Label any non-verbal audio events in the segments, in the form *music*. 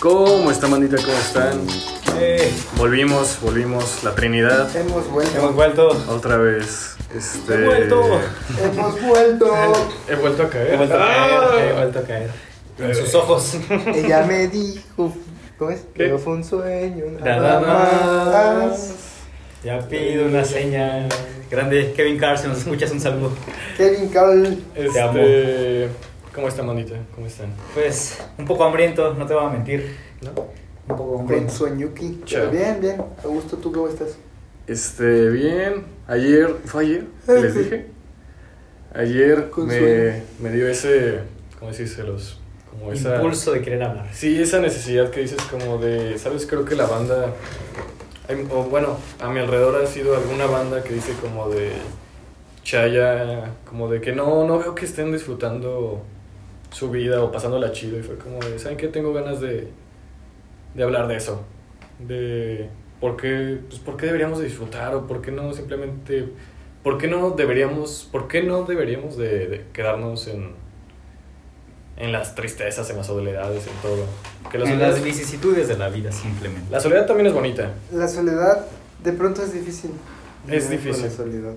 ¿Cómo está, mandita? ¿Cómo están? Eh, Volvimos, volvimos, la Trinidad, Hemos vuelto. hemos vuelto. otra vez. Este... He vuelto. Hemos vuelto. *laughs* He vuelto a caer. He vuelto a caer. Ah. He vuelto a caer. En sus ojos. *laughs* Ella me dijo. ¿Cómo es? ¿Qué? Que fue un sueño. Nada Nada más. más. Ya pido una señal. Grande Kevin Carr, si nos escuchas, un saludo. Kevin Carl. Te amo. Este... ¿Cómo está, mandita? ¿Cómo están? Pues, un poco hambriento, no te voy a mentir. ¿No? Un poco Con hambriento. sueñuki. Chao. Bien, bien. Augusto, ¿tú cómo estás? Este, bien. Ayer, ¿fue ayer? Les dije. Ayer *laughs* Con me, me dio ese, ¿cómo decírselos? Como esa... Impulso de querer hablar. Sí, esa necesidad que dices como de, ¿sabes? Creo que la banda, o bueno, a mi alrededor ha sido alguna banda que dice como de chaya, como de que no, no veo que estén disfrutando su vida o pasándola chido. Y fue como de, ¿saben qué? Tengo ganas de, de hablar de eso, de por qué, pues, por qué deberíamos de disfrutar o por qué no simplemente, por qué no deberíamos, por qué no deberíamos de, de quedarnos en, en las tristezas, en las soledades, en todo. Que la En soledad, las vicisitudes de la vida, simplemente. la soledad también es bonita. La soledad de pronto es difícil. Es difícil. La soledad.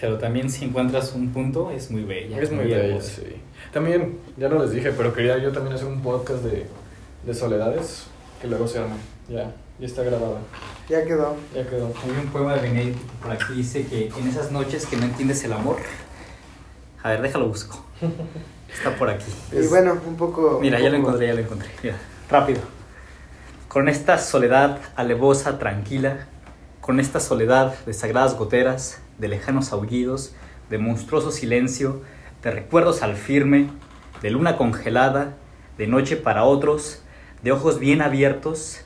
Pero también si encuentras un punto, es muy bella. Es muy bella, hermosa. sí. También, ya no les dije, pero quería yo también hacer un podcast de, de soledades que luego se arme. Ya, ya está grabado. Ya quedó. Ya quedó. Hay un poema de Benedict que por aquí dice que en esas noches que no entiendes el amor. A ver, déjalo busco. *laughs* Está por aquí. Y bueno, un poco. Mira, un ya lo encontré, ya lo encontré. Mira, rápido. Con esta soledad alevosa, tranquila, con esta soledad de sagradas goteras, de lejanos aullidos, de monstruoso silencio, de recuerdos al firme, de luna congelada, de noche para otros, de ojos bien abiertos,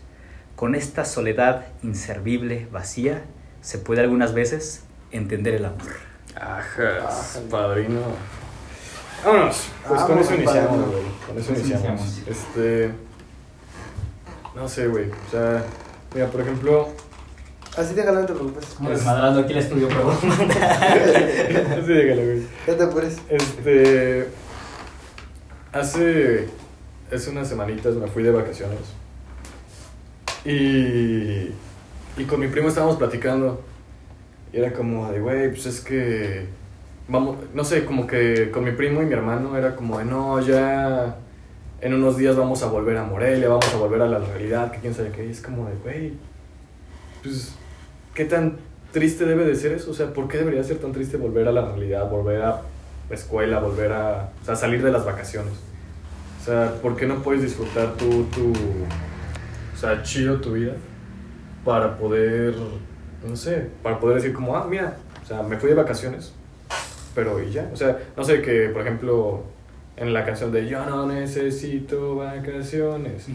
con esta soledad inservible, vacía, se puede algunas veces entender el amor. Ajas, padrino. Vámonos. Pues con Vámonos, eso iniciamos, güey. Con eso Con eso iniciamos. Este. No sé, güey. O sea, mira, por ejemplo. Así déjalo, no te preocupes. Como desmadrando aquí el estudio, perdón. Así *laughs* dígalo, güey. Ya te apures. Este. Hace. Hace unas semanitas me fui de vacaciones. Y. Y con mi primo estábamos platicando. Y era como de, güey, pues es que. Vamos, no sé, como que con mi primo y mi hermano era como de, no, ya. En unos días vamos a volver a Morelia, vamos a volver a la realidad, que quién sabe qué. Y es como de, güey. Pues. ¿Qué tan triste debe de ser eso? O sea, ¿por qué debería ser tan triste volver a la realidad, volver a escuela, volver a, o sea, salir de las vacaciones? O sea, ¿por qué no puedes disfrutar tú, tu, o sea, chido tu vida para poder, no sé, para poder decir como, ah, mira, o sea, me fui de vacaciones, pero y ya, o sea, no sé, que por ejemplo, en la canción de Yo no necesito vacaciones,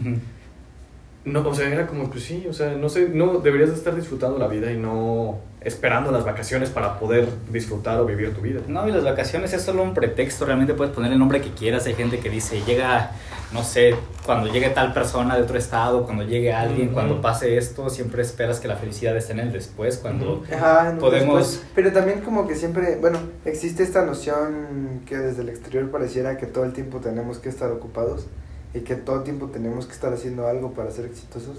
no, o sea, era como, pues sí, o sea, no sé, no, deberías de estar disfrutando la vida y no esperando las vacaciones para poder disfrutar o vivir tu vida. No, y las vacaciones es solo un pretexto, realmente puedes poner el nombre que quieras, hay gente que dice, llega, no sé, cuando llegue tal persona de otro estado, cuando llegue alguien, cuando pase esto, siempre esperas que la felicidad esté en el después, cuando... Ajá, no, Podemos- después. pero también como que siempre, bueno, existe esta noción que desde el exterior pareciera que todo el tiempo tenemos que estar ocupados y que todo el tiempo tenemos que estar haciendo algo para ser exitosos.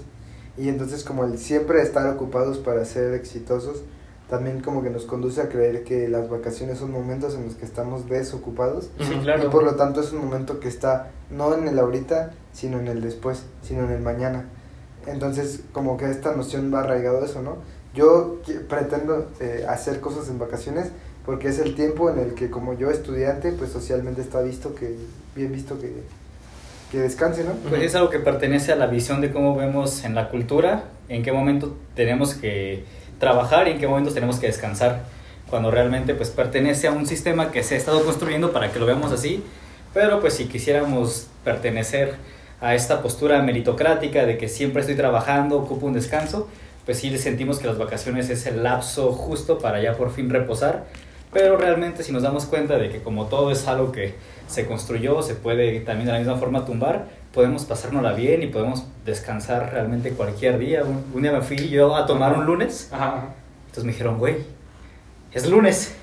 Y entonces como el siempre estar ocupados para ser exitosos, también como que nos conduce a creer que las vacaciones son momentos en los que estamos desocupados. Sí, claro. Y por lo tanto es un momento que está no en el ahorita, sino en el después, sino en el mañana. Entonces, como que esta noción va arraigado a eso, ¿no? Yo pretendo eh, hacer cosas en vacaciones porque es el tiempo en el que como yo estudiante, pues socialmente está visto que, bien visto que, que descanse, ¿no? Pues es algo que pertenece a la visión de cómo vemos en la cultura, en qué momento tenemos que trabajar y en qué momentos tenemos que descansar, cuando realmente pues pertenece a un sistema que se ha estado construyendo para que lo veamos así, pero pues si quisiéramos pertenecer a esta postura meritocrática de que siempre estoy trabajando, ocupo un descanso, pues sí sentimos que las vacaciones es el lapso justo para ya por fin reposar, pero realmente si nos damos cuenta de que como todo es algo que se construyó, se puede también de la misma forma tumbar, podemos pasárnosla bien y podemos descansar realmente cualquier día. Un, un día me fui yo a tomar un lunes, Ajá. entonces me dijeron, güey, es lunes.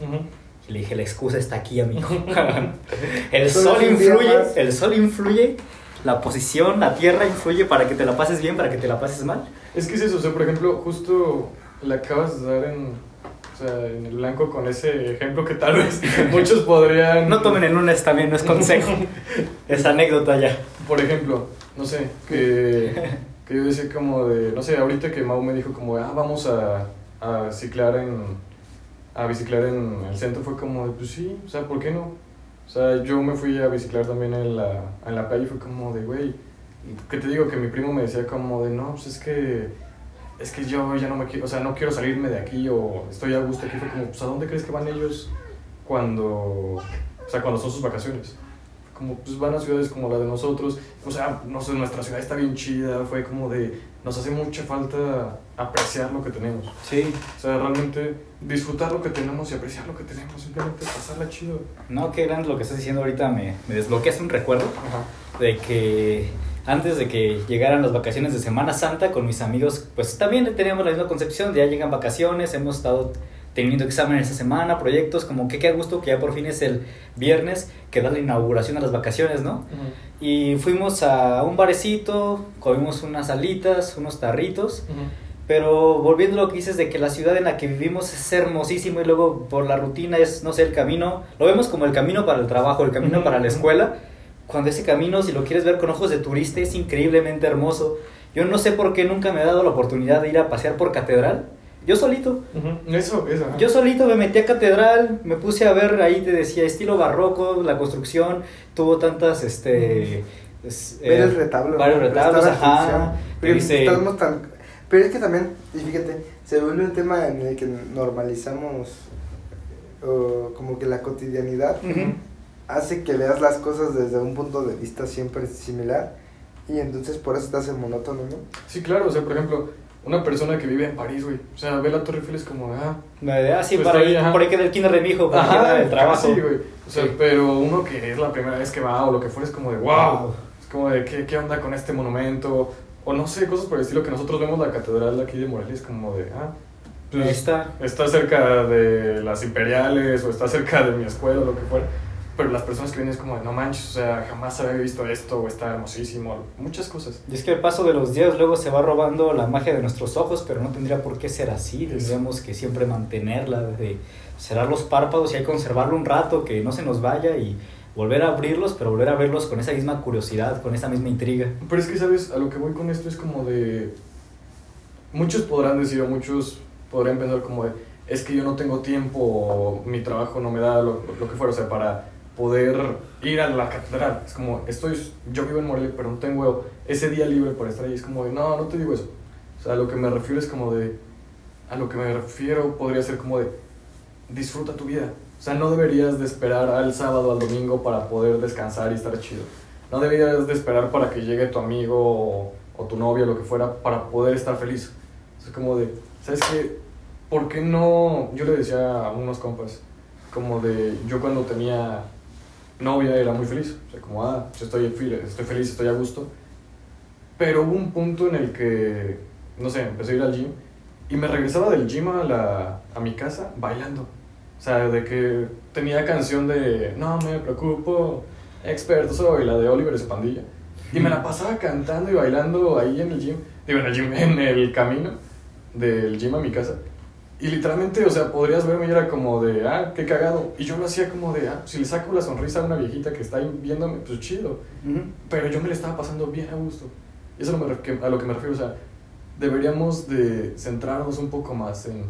Y le dije, la excusa está aquí, amigo. *laughs* *laughs* el sol influye, el sol influye, la posición, la tierra influye para que te la pases bien, para que te la pases mal. Es que es eso, o sea, por ejemplo, justo le acabas de dar en, o sea, en el blanco con ese ejemplo que tal vez *laughs* muchos podrían... No tomen en lunes también, no es consejo. *laughs* es anécdota ya. Por ejemplo, no sé, que, *laughs* que yo decía como de, no sé, ahorita que Mau me dijo como, ah, vamos a, a ciclar en, a biciclar en el centro, fue como, de, pues sí, o sea, ¿por qué no? O sea, yo me fui a biciclar también en la, en la playa y fue como de, güey, que te digo que mi primo me decía como de, no, pues es que, es que yo ya no me quiero, o sea, no quiero salirme de aquí o estoy a gusto aquí, fue como, pues ¿a dónde crees que van ellos cuando, o sea, cuando son sus vacaciones? como pues van a ciudades como la de nosotros, o sea, no sé, nuestra ciudad está bien chida, fue como de, nos hace mucha falta apreciar lo que tenemos, Sí. o sea, realmente disfrutar lo que tenemos y apreciar lo que tenemos, simplemente pasarla chido. No, qué grande lo que estás diciendo ahorita, me, me desbloqueas un recuerdo Ajá. de que antes de que llegaran las vacaciones de Semana Santa con mis amigos, pues también teníamos la misma concepción, ya llegan vacaciones, hemos estado teniendo exámenes esta semana, proyectos, como que qué gusto que ya por fin es el viernes que da la inauguración a las vacaciones, ¿no? Y fuimos a un barecito, comimos unas alitas, unos tarritos, pero volviendo a lo que dices de que la ciudad en la que vivimos es hermosísimo y luego por la rutina es, no sé, el camino, lo vemos como el camino para el trabajo, el camino para la escuela, cuando ese camino, si lo quieres ver con ojos de turista, es increíblemente hermoso. Yo no sé por qué nunca me he dado la oportunidad de ir a pasear por catedral. Yo solito. Eso, eso. yo solito me metí a catedral, me puse a ver, ahí te decía, estilo barroco, la construcción, tuvo tantas, este... es- Ver el eh, retablo. Varios retablos, ajá. Pero dice- estamos tan... Pero es que también, y fíjate, se vuelve un tema en el que normalizamos o como que la cotidianidad Ujú. Hace que veas las cosas desde un punto de vista siempre similar y entonces por eso te hace monótono, ¿no? Sí, claro, o sea, por ejemplo, una persona que vive en París, güey, o sea, ve la Torre Eiffel es como, ah, de, ah, sí, Pues para ahí, ajá. por ahí queda el kinder de mi hijo, queda el trabajo. casi, güey. O sea, Sí. pero uno que es la primera vez que va o lo que fuera es como de, wow, es como de, ¿qué, qué onda con este monumento? O no sé, cosas por el estilo que nosotros vemos la catedral de aquí de Morelia, es como de, ah, pues, está. está cerca de las imperiales o está cerca de mi escuela o lo que fuera. Pero las personas que vienen es como de, no manches, o sea, jamás había visto esto o está hermosísimo, muchas cosas. Y es que el paso de los días luego se va robando la magia de nuestros ojos, pero no tendría por qué ser así. Tendríamos que siempre mantenerla, de cerrar los párpados y ahí conservarlo un rato, que no se nos vaya y volver a abrirlos, pero volver a verlos con esa misma curiosidad, con esa misma intriga. Pero es que, ¿sabes? A lo que voy con esto es como de... Muchos podrán decir, o muchos podrán pensar como de, es que yo no tengo tiempo, o mi trabajo no me da lo, lo que fuera, o sea, para poder ir a la catedral. Es como, estoy, yo vivo en Morelia, pero no tengo ese día libre para estar ahí. Es como de, no, no te digo eso. O sea, a lo que me refiero es como de, a lo que me refiero podría ser como de, disfruta tu vida. O sea, no deberías de esperar al sábado, al domingo para poder descansar y estar chido. No deberías de esperar para que llegue tu amigo o, o tu novia lo que fuera para poder estar feliz. Es como de, ¿sabes qué? ¿Por qué no? Yo le decía a unos compas, como de, yo cuando tenía novia era muy feliz. O sea, como, ah, yo estoy, estoy feliz, estoy a gusto. Pero hubo un punto en el que, no sé, empecé a ir al gym y me regresaba del gym a, la, a mi casa bailando. O sea, de que tenía canción de No me preocupo, experto soy, la de Oliver y su pandilla. Y me la pasaba cantando y bailando ahí en el gym, digo, en el gym, en el camino del gym a mi casa. Y literalmente, o sea, podrías verme y era como de, ah, qué cagado. Y yo lo hacía como de, ah, si le saco la sonrisa a una viejita que está ahí viéndome, pues chido. Pero yo me la estaba pasando bien a gusto. Y eso es a lo que me refiero. O sea, deberíamos de centrarnos un poco más en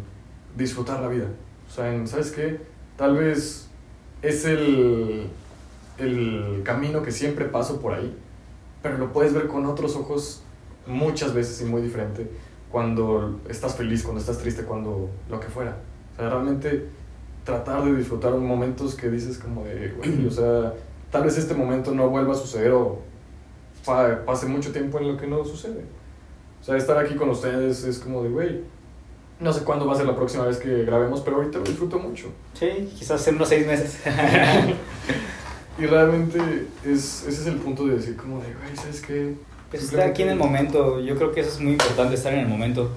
disfrutar la vida. O sea, en, ¿sabes qué? Tal vez es el, el camino que siempre paso por ahí, pero lo puedes ver con otros ojos muchas veces y muy diferente cuando estás feliz, cuando estás triste, cuando lo que fuera. O sea, realmente tratar de disfrutar momentos que dices como de, güey, o sea, tal vez este momento no vuelva a suceder o pa- pase mucho tiempo en lo que no sucede. O sea, estar aquí con ustedes es como de, güey, no sé cuándo va a ser la próxima vez que grabemos, pero ahorita lo disfruto mucho. Sí, quizás en unos seis meses. *laughs* Y realmente es, ese es el punto de decir como de, güey, ¿sabes qué? Pues estar aquí en el momento, yo creo que eso es muy importante, estar en el momento,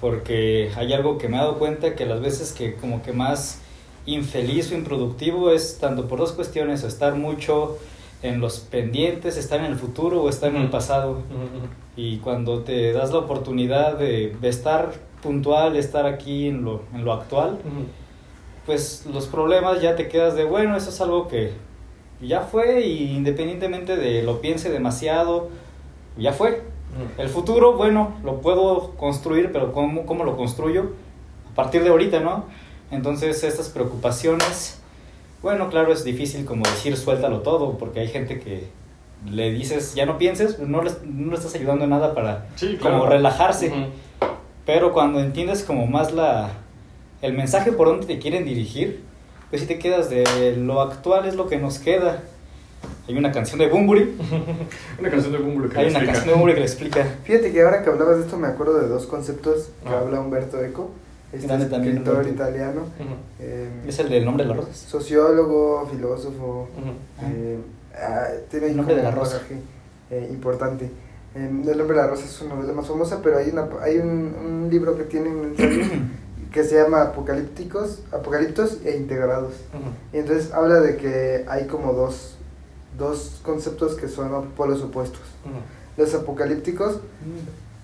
porque hay algo que me he dado cuenta que las veces que como que más infeliz o improductivo es tanto por dos cuestiones, o estar mucho en los pendientes, estar en el futuro o estar en el pasado. Y cuando te das la oportunidad de, de estar puntual, estar aquí en lo, en lo actual, pues los problemas ya te quedas de, bueno, eso es algo que ya fue y independientemente de lo piense demasiado, ya fue. El futuro, bueno, lo puedo construir, pero ¿cómo, cómo lo construyo? A partir de ahorita, ¿no? Entonces estas preocupaciones, bueno, claro, es difícil como decir suéltalo todo, porque hay gente que le dices, ya no pienses, no le, no le estás ayudando en nada para Sí, como relajarse. Pero cuando entiendes como más la el mensaje por donde te quieren dirigir, pues si te quedas de lo actual es lo que nos queda. Hay una canción de Bumburi, *laughs* Una canción de Bumble que hay una explica. canción de Bumburi que le explica. Fíjate que ahora que hablabas de esto me acuerdo de dos conceptos que Ah. habla Humberto Eco, este Grande también, escritor Humberto. italiano, Ujú. eh, Es el del nombre de las rosas. sociólogo, filósofo, eh, ah, tiene ahí El nombre de la un rosa. eh, importante. Eh, el nombre de la rosa es una novela más famosa, pero hay, una, hay un, un libro que tiene un ensayo *coughs* que se llama Apocalípticos, Apocaliptos e Integrados. Y entonces habla de que hay como dos, dos conceptos que son polos opuestos. Los apocalípticos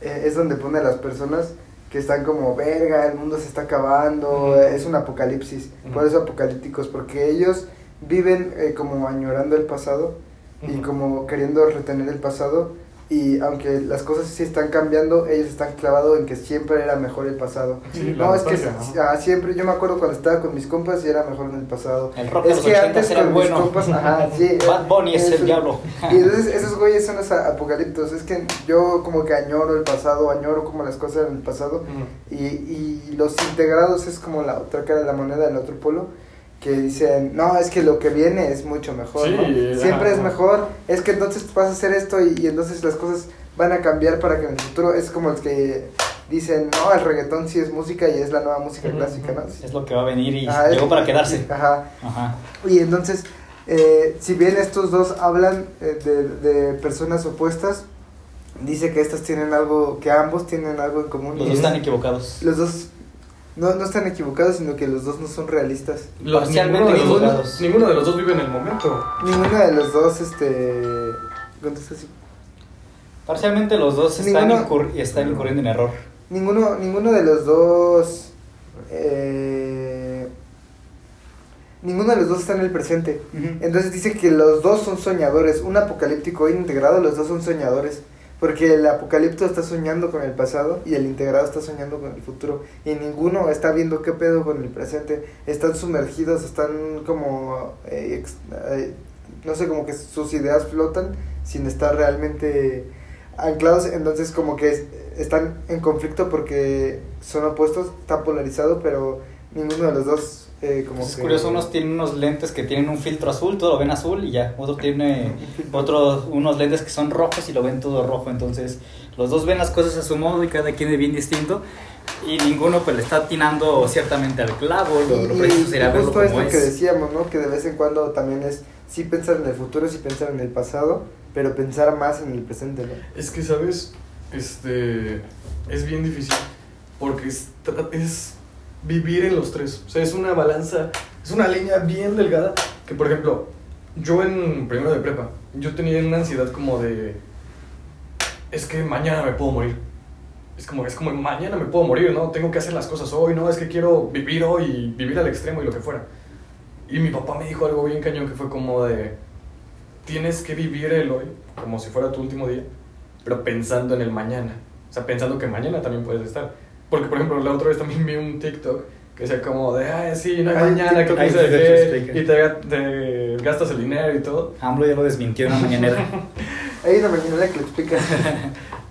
eh, es donde pone a las personas que están como, verga, el mundo se está acabando, es un apocalipsis. Por eso apocalípticos, porque ellos viven eh, como añorando el pasado y como queriendo retener el pasado. Y aunque las cosas sí están cambiando, ellos están clavados en que siempre era mejor el pasado. Sí, no, es que ah, siempre, yo me acuerdo cuando estaba con mis compas y era mejor en el pasado. El rock es que 80 antes era con bueno. mis compas, ajá, sí. *laughs* Bad Bunny es el diablo. y entonces esos güeyes son los apocaliptos. Es que yo como que añoro el pasado, añoro como las cosas eran en el pasado. Ujú. Y, y los integrados es como la otra cara de la moneda, el otro polo. Que dicen, no, es que lo que viene es mucho mejor. Sí, ¿no? Siempre ajá. es mejor. Es que entonces vas a hacer esto y, y entonces las cosas van a cambiar para que en el futuro es como los que dicen, no, el reggaetón sí es música y es la nueva música Ujú, clásica, ¿no? Es lo que va a venir y Ajá, llegó es- para quedarse. Ajá. Ajá. Y entonces, eh, si bien estos dos hablan eh, de, de personas opuestas, dice que estas tienen algo, que ambos tienen algo en común. Los dos es- están equivocados. los dos no, no están equivocados, sino que los dos no son realistas. Los- Parcialmente ninguno, de los dos, ninguno de los dos vive en el momento. Ninguno de los dos, este... contesta así. Parcialmente los dos están, Ninguno- incur- están incurriendo en error. Ninguno, ninguno de los dos... eh, ninguno de los dos está en el presente. Entonces dice que los dos son soñadores. Un apocalíptico integrado, los dos son soñadores. Porque el apocalipto está soñando con el pasado y el integrado está soñando con el futuro. Y ninguno está viendo qué pedo con el presente. Están sumergidos, están como... eh, eh, no sé, como que sus ideas flotan sin estar realmente anclados. Entonces como que es- están en conflicto porque son opuestos, está polarizado, pero ninguno de los dos... eh, como Pues es que- curioso, unos tienen unos lentes que tienen un filtro azul, todo lo ven azul y ya. Otro tiene *laughs* otros unos lentes que son rojos y lo ven todo rojo. Entonces, los dos ven las cosas a su modo y cada quien es bien distinto. Y ninguno pues le está atinando ciertamente al clavo. Lo, lo Y- preciso y sería verlo justo como esto que es. decíamos, ¿no? Que de vez en cuando también es sí pensar en el futuro, sí pensar en el pasado, pero pensar más en el presente, ¿no? Es que, ¿sabes? Este. Es bien difícil. Porque es, es vivir en los tres. O sea, es una balanza. Es una línea bien delgada. Que, por ejemplo, yo en primero de prepa, yo tenía una ansiedad como de. Es que mañana me puedo morir. Es como, es como mañana me puedo morir, ¿no? Tengo que hacer las cosas hoy, ¿no? Es que quiero vivir hoy y vivir al extremo y lo que fuera. Y mi papá me dijo algo bien cañón que fue como de. Tienes que vivir el hoy como si fuera tu último día, pero pensando en el mañana. O sea, pensando que mañana también puedes estar. Porque, por ejemplo, la otra vez también vi un TikTok que decía como de, ay, sí, no hay Ay, mañana, que piensa de qué", y te, te gastas el dinero y todo. AMLO ya lo desmintió en una mañanera. *laughs* Hay una mañana que lo explica. *laughs*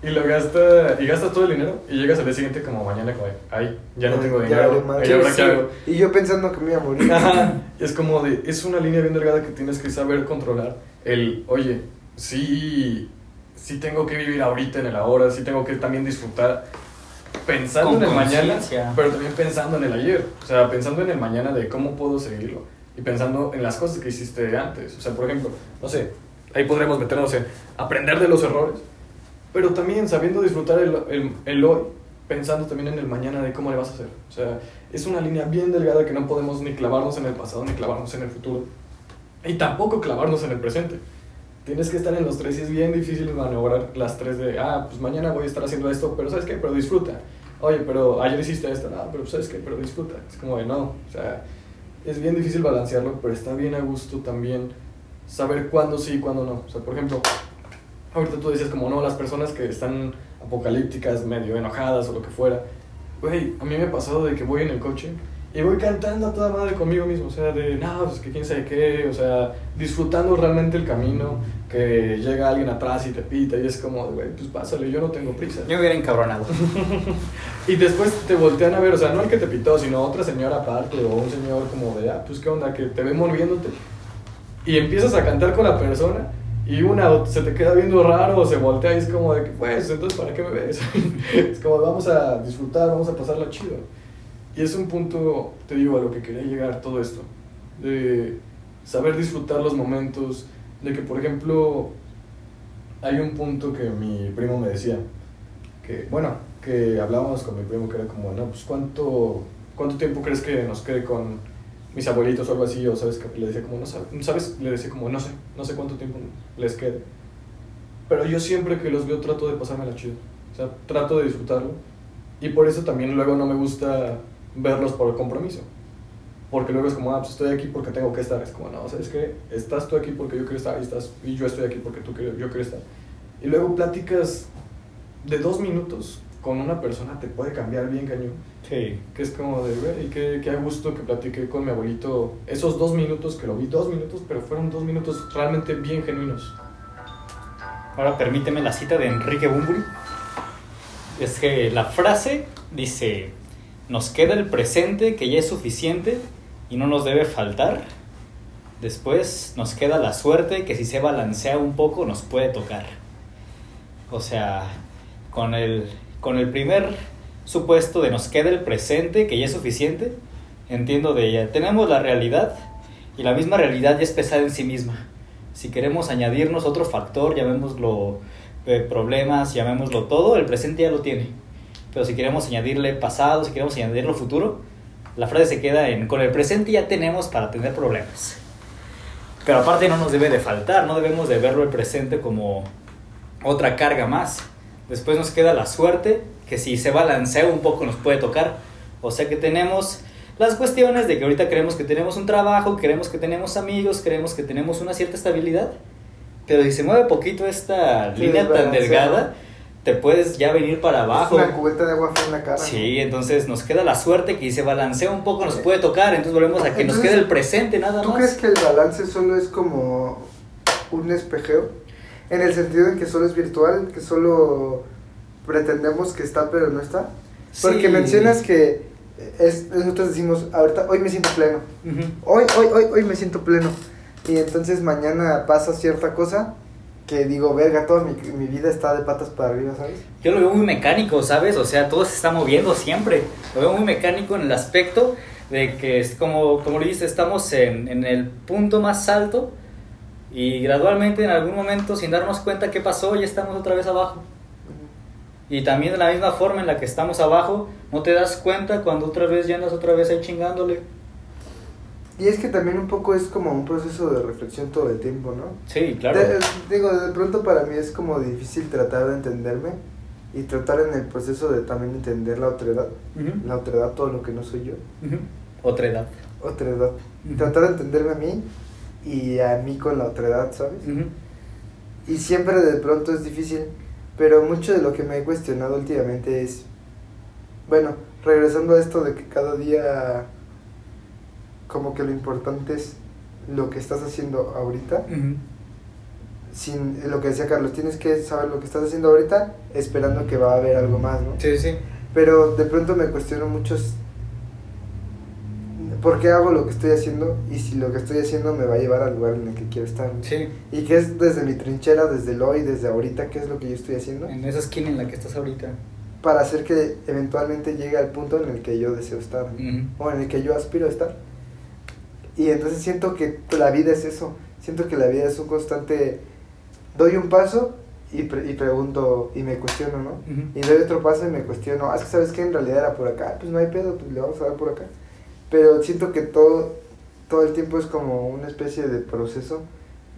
Y lo gasta, y gastas todo el dinero y llegas al día siguiente como mañana como de, ay, ya no tengo dinero, ay, ¿ahora qué hago? Y yo pensando que me iba a morir. Ajá. Y es como de, es una línea bien delgada que tienes que saber controlar. El, oye, sí, sí tengo que vivir ahorita en el ahora, sí tengo que también disfrutar pensando Con en el mañana, pero también pensando en el ayer. O sea, pensando en el mañana de cómo puedo seguirlo. Y pensando en las cosas que hiciste antes. O sea, por ejemplo, no sé, ahí podremos meternos en aprender de los errores, pero también sabiendo disfrutar el, el, el hoy pensando también en el mañana de cómo le vas a hacer. O sea, es una línea bien delgada que no podemos ni clavarnos en el pasado ni clavarnos en el futuro. Y tampoco clavarnos en el presente. Tienes que estar en los tres y es bien difícil maniobrar las tres de, ah, pues mañana voy a estar haciendo esto, pero ¿sabes qué? Pero disfruta. Oye, pero ayer hiciste esto, ah, pero ¿sabes qué? Pero disfruta. Es como de no, o sea, es bien difícil balancearlo, pero está bien a gusto también saber cuándo sí y cuándo no. O sea, por ejemplo, ahorita tú dices como no, las personas que están apocalípticas, medio enojadas o lo que fuera. Güey, a mí me ha pasado de que voy en el coche y voy cantando a toda madre conmigo mismo, o sea, de, no, pues que quién sabe qué, o sea, disfrutando realmente el camino, que llega alguien atrás y te pita y es como, güey, pues pásale, yo no tengo prisa. Yo hubiera encabronado. *laughs* y después te voltean a ver, o sea, no el que te pitó, sino otra señora aparte o un señor como de, ah, pues qué onda, que te ve moviéndote. Y empiezas a cantar con la persona y una se te queda viendo raro o se voltea y es como de pues, entonces, ¿para qué me ves? *laughs* es como, vamos a disfrutar, vamos a pasarla chido. Y es un punto, te digo, a lo que quería llegar todo esto, de saber disfrutar los momentos, de que, por ejemplo, hay un punto que mi primo me decía, que, bueno, que hablábamos con mi primo que era como, no, pues, ¿cuánto, cuánto tiempo crees que nos quede con mis abuelitos o algo así? O, ¿sabes? Que le decía como, no sabes, le decía como, no sé, no sé cuánto tiempo les quede. Pero yo siempre que los veo trato de pasármela chido. O sea, trato de disfrutarlo. Y por eso también luego no me gusta verlos por compromiso. Porque luego es como, ah, pues estoy aquí porque tengo que estar. Es como, no, ¿sabes qué? Estás tú aquí porque yo quiero estar y, estás, y yo estoy aquí porque tú yo quiero estar. Y luego pláticas de dos minutos con una persona te puede cambiar bien cañón. Sí. Que es como de, ver y qué, qué a gusto que platiqué con mi abuelito esos dos minutos, que lo vi dos minutos, pero fueron dos minutos realmente bien genuinos. Ahora permíteme la cita de Enrique Bumburi. Es que la frase dice, nos queda el presente que ya es suficiente y no nos debe faltar. Después nos queda la suerte que si se balancea un poco nos puede tocar. O sea, con el, con el primer supuesto de nos queda el presente que ya es suficiente, entiendo de ella. Tenemos la realidad y la misma realidad ya es pesada en sí misma. Si queremos añadirnos otro factor, llamémoslo eh, problemas, llamémoslo todo, el presente ya lo tiene pero si queremos añadirle pasado, si queremos añadirle futuro, la frase se queda en con el presente ya tenemos para tener problemas. Pero aparte no nos debe de faltar, no debemos de verlo el presente como otra carga más. Después nos queda la suerte, que si se balancea un poco nos puede tocar. O sea que tenemos las cuestiones de que ahorita creemos que tenemos un trabajo, queremos que tenemos amigos, creemos que tenemos una cierta estabilidad. Pero si se mueve poquito esta línea tan delgada, te puedes ya venir para abajo. Es una cubeta de agua fría en la cara. Sí, entonces nos queda la suerte que se balancea un poco, nos puede tocar, entonces volvemos a que nos quede el presente nada ¿tú más. ¿Tú crees que el balance solo es como un espejeo? En el sentido de que solo es virtual, que solo pretendemos que está pero no está. Porque mencionas que es, nosotros decimos, ahorita, hoy me siento pleno. Hoy, hoy, hoy, hoy me siento pleno. Y entonces mañana pasa cierta cosa que digo, verga, toda mi, mi, vida está de patas para arriba, ¿sabes? Yo lo veo muy mecánico, ¿sabes? O sea, todo se está moviendo siempre. Lo veo muy mecánico en el aspecto de que, es como, como lo dices, estamos en, en el punto más alto y gradualmente en algún momento, sin darnos cuenta qué pasó, ya estamos otra vez abajo. Y también de la misma forma en la que estamos abajo, no te das cuenta cuando otra vez ya andas otra vez ahí chingándole. Y es que también un poco es como un proceso de reflexión todo el tiempo, ¿no? Sí, claro. digo, de pronto para mí es como difícil tratar de entenderme y tratar en el proceso de también entender la otredad, la otredad, todo lo que no soy yo. Uh Otredad. Otredad. Tratar de entenderme a mí y a mí con la otredad, ¿sabes? Y siempre de pronto es difícil, pero mucho de lo que me he cuestionado últimamente es, bueno, regresando a esto de que cada día como que lo importante es lo que estás haciendo ahorita. Sin lo que decía Carlos, tienes que saber lo que estás haciendo ahorita esperando que va a haber algo más, ¿no? Sí, sí. Pero de pronto me cuestiono mucho por qué hago lo que estoy haciendo y si lo que estoy haciendo me va a llevar al lugar en el que quiero estar. Sí. Y que es desde mi trinchera, desde el hoy, desde ahorita, qué es lo que yo estoy haciendo. En esa esquina en la que estás ahorita. Para hacer que eventualmente llegue al punto en el que yo deseo estar. O en el que yo aspiro a estar. Y entonces siento que la vida es eso. Siento que la vida es un constante. Doy un paso y, pre- y pregunto y me cuestiono, ¿no? Y doy otro paso y me cuestiono, ah, es que sabes que en realidad era por acá, pues no hay pedo, pues le vamos a dar por acá. Pero siento que todo, todo el tiempo es como una especie de proceso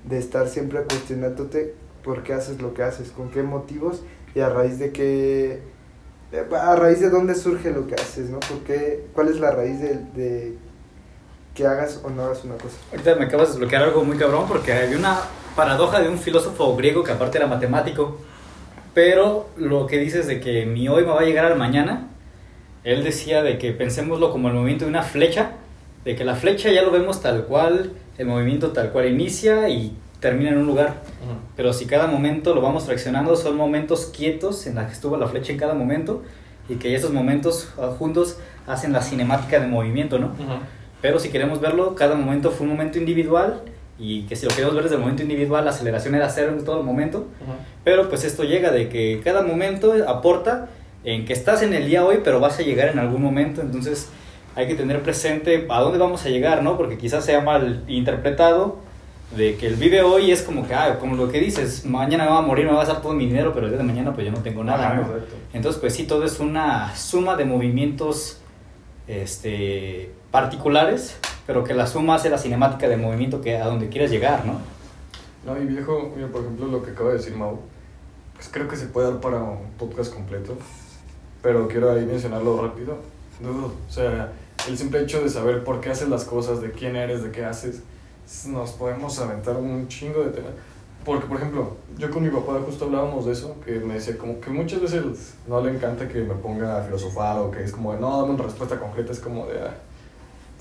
de estar siempre cuestionándote por qué haces lo que haces, con qué motivos y a raíz de qué, a raíz de dónde surge lo que haces, ¿no? ¿Por qué, ¿Cuál es la raíz de, de que hagas o no hagas una cosa? Ahorita me acabas de desbloquear algo muy cabrón porque había una paradoja de un filósofo griego que aparte era matemático. Pero lo que dices de que mi hoy me va a llegar al mañana, él decía de que pensémoslo como el movimiento de una flecha, de que la flecha ya lo vemos tal cual, el movimiento tal cual inicia y termina en un lugar. Pero si cada momento lo vamos fraccionando, son momentos quietos en los que estuvo la flecha en cada momento y que esos momentos juntos hacen la cinemática de movimiento, ¿no? Pero si queremos verlo, cada momento fue un momento individual y que si lo queremos ver desde el momento individual, la aceleración era cero en todo el momento. Pero pues esto llega de que cada momento aporta en que estás en el día hoy, pero vas a llegar en algún momento. Entonces hay que tener presente a dónde vamos a llegar, ¿no? Porque quizás sea mal interpretado de que el vive hoy es como que, ah, como lo que dices, mañana me va a morir, me va a dar todo mi dinero, pero el día de mañana pues yo no tengo nada, Ajá, ¿no? Entonces, pues sí, todo es una suma de movimientos este, particulares, pero que la suma hace la cinemática de movimiento que a donde quieras llegar, ¿no? No, y viejo, mira, por ejemplo, lo que acaba de decir Mau, pues creo que se puede dar para un podcast completo, pero quiero ahí mencionarlo rápido. Dude, o sea, el simple hecho de saber por qué haces las cosas, de quién eres, de qué haces, nos podemos aventar un chingo de tema. Porque, por ejemplo, yo con mi papá justo hablábamos de eso, que me decía como que muchas veces no le encanta que me ponga a filosofar o que es como de, no, dame una respuesta concreta, es como de, ah.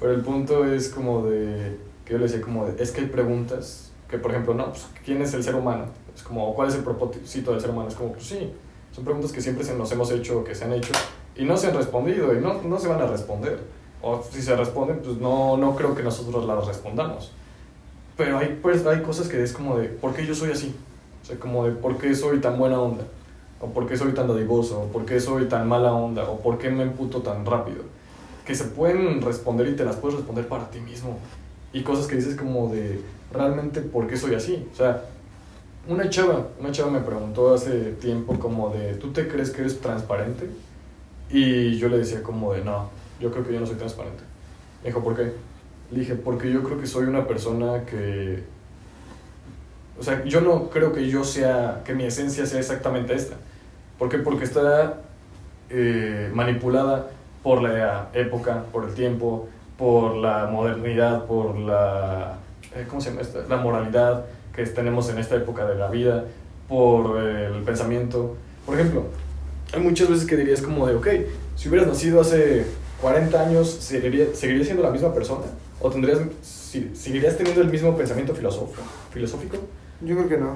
Pero el punto es como de, que yo le decía como de, es que hay preguntas que, por ejemplo, no, pues, ¿quién es el ser humano? Es como, ¿cuál es el propósito del ser humano? Es como, pues sí, son preguntas que siempre nos hemos hecho, que se han hecho, y no se han respondido, y no, no se van a responder. O si se responden, pues no, no creo que nosotros las respondamos. Pero hay, pues, hay cosas que es como de, ¿por qué yo soy así? O sea, como de, ¿por qué soy tan buena onda? ¿O por qué soy tan dadivoso? ¿O por qué soy tan mala onda? ¿O por qué me emputo tan rápido? Que se pueden responder y te las puedes responder para ti mismo. Y cosas que dices como de, ¿realmente por qué soy así? O sea, una chava, una chava me preguntó hace tiempo como de, ¿tú te crees que eres transparente? Y yo le decía como de, no, yo creo que yo no soy transparente. Me dijo, ¿por qué? Le dije, porque yo creo que soy una persona que... O sea, yo no creo que yo sea, que mi esencia sea exactamente esta. ¿Por qué? Porque está eh, manipulada por la época, por el tiempo, por la modernidad, por la... eh, ¿Cómo se llama? La moralidad que tenemos en esta época de la vida, por el pensamiento. Por ejemplo, hay muchas veces que dirías como de, ok, si hubieras nacido hace 40 años, ¿seguiría, ¿seguirías siendo la misma persona? ¿O tendrías, si- seguirías teniendo el mismo pensamiento filosófico? filosófico? Yo creo que no.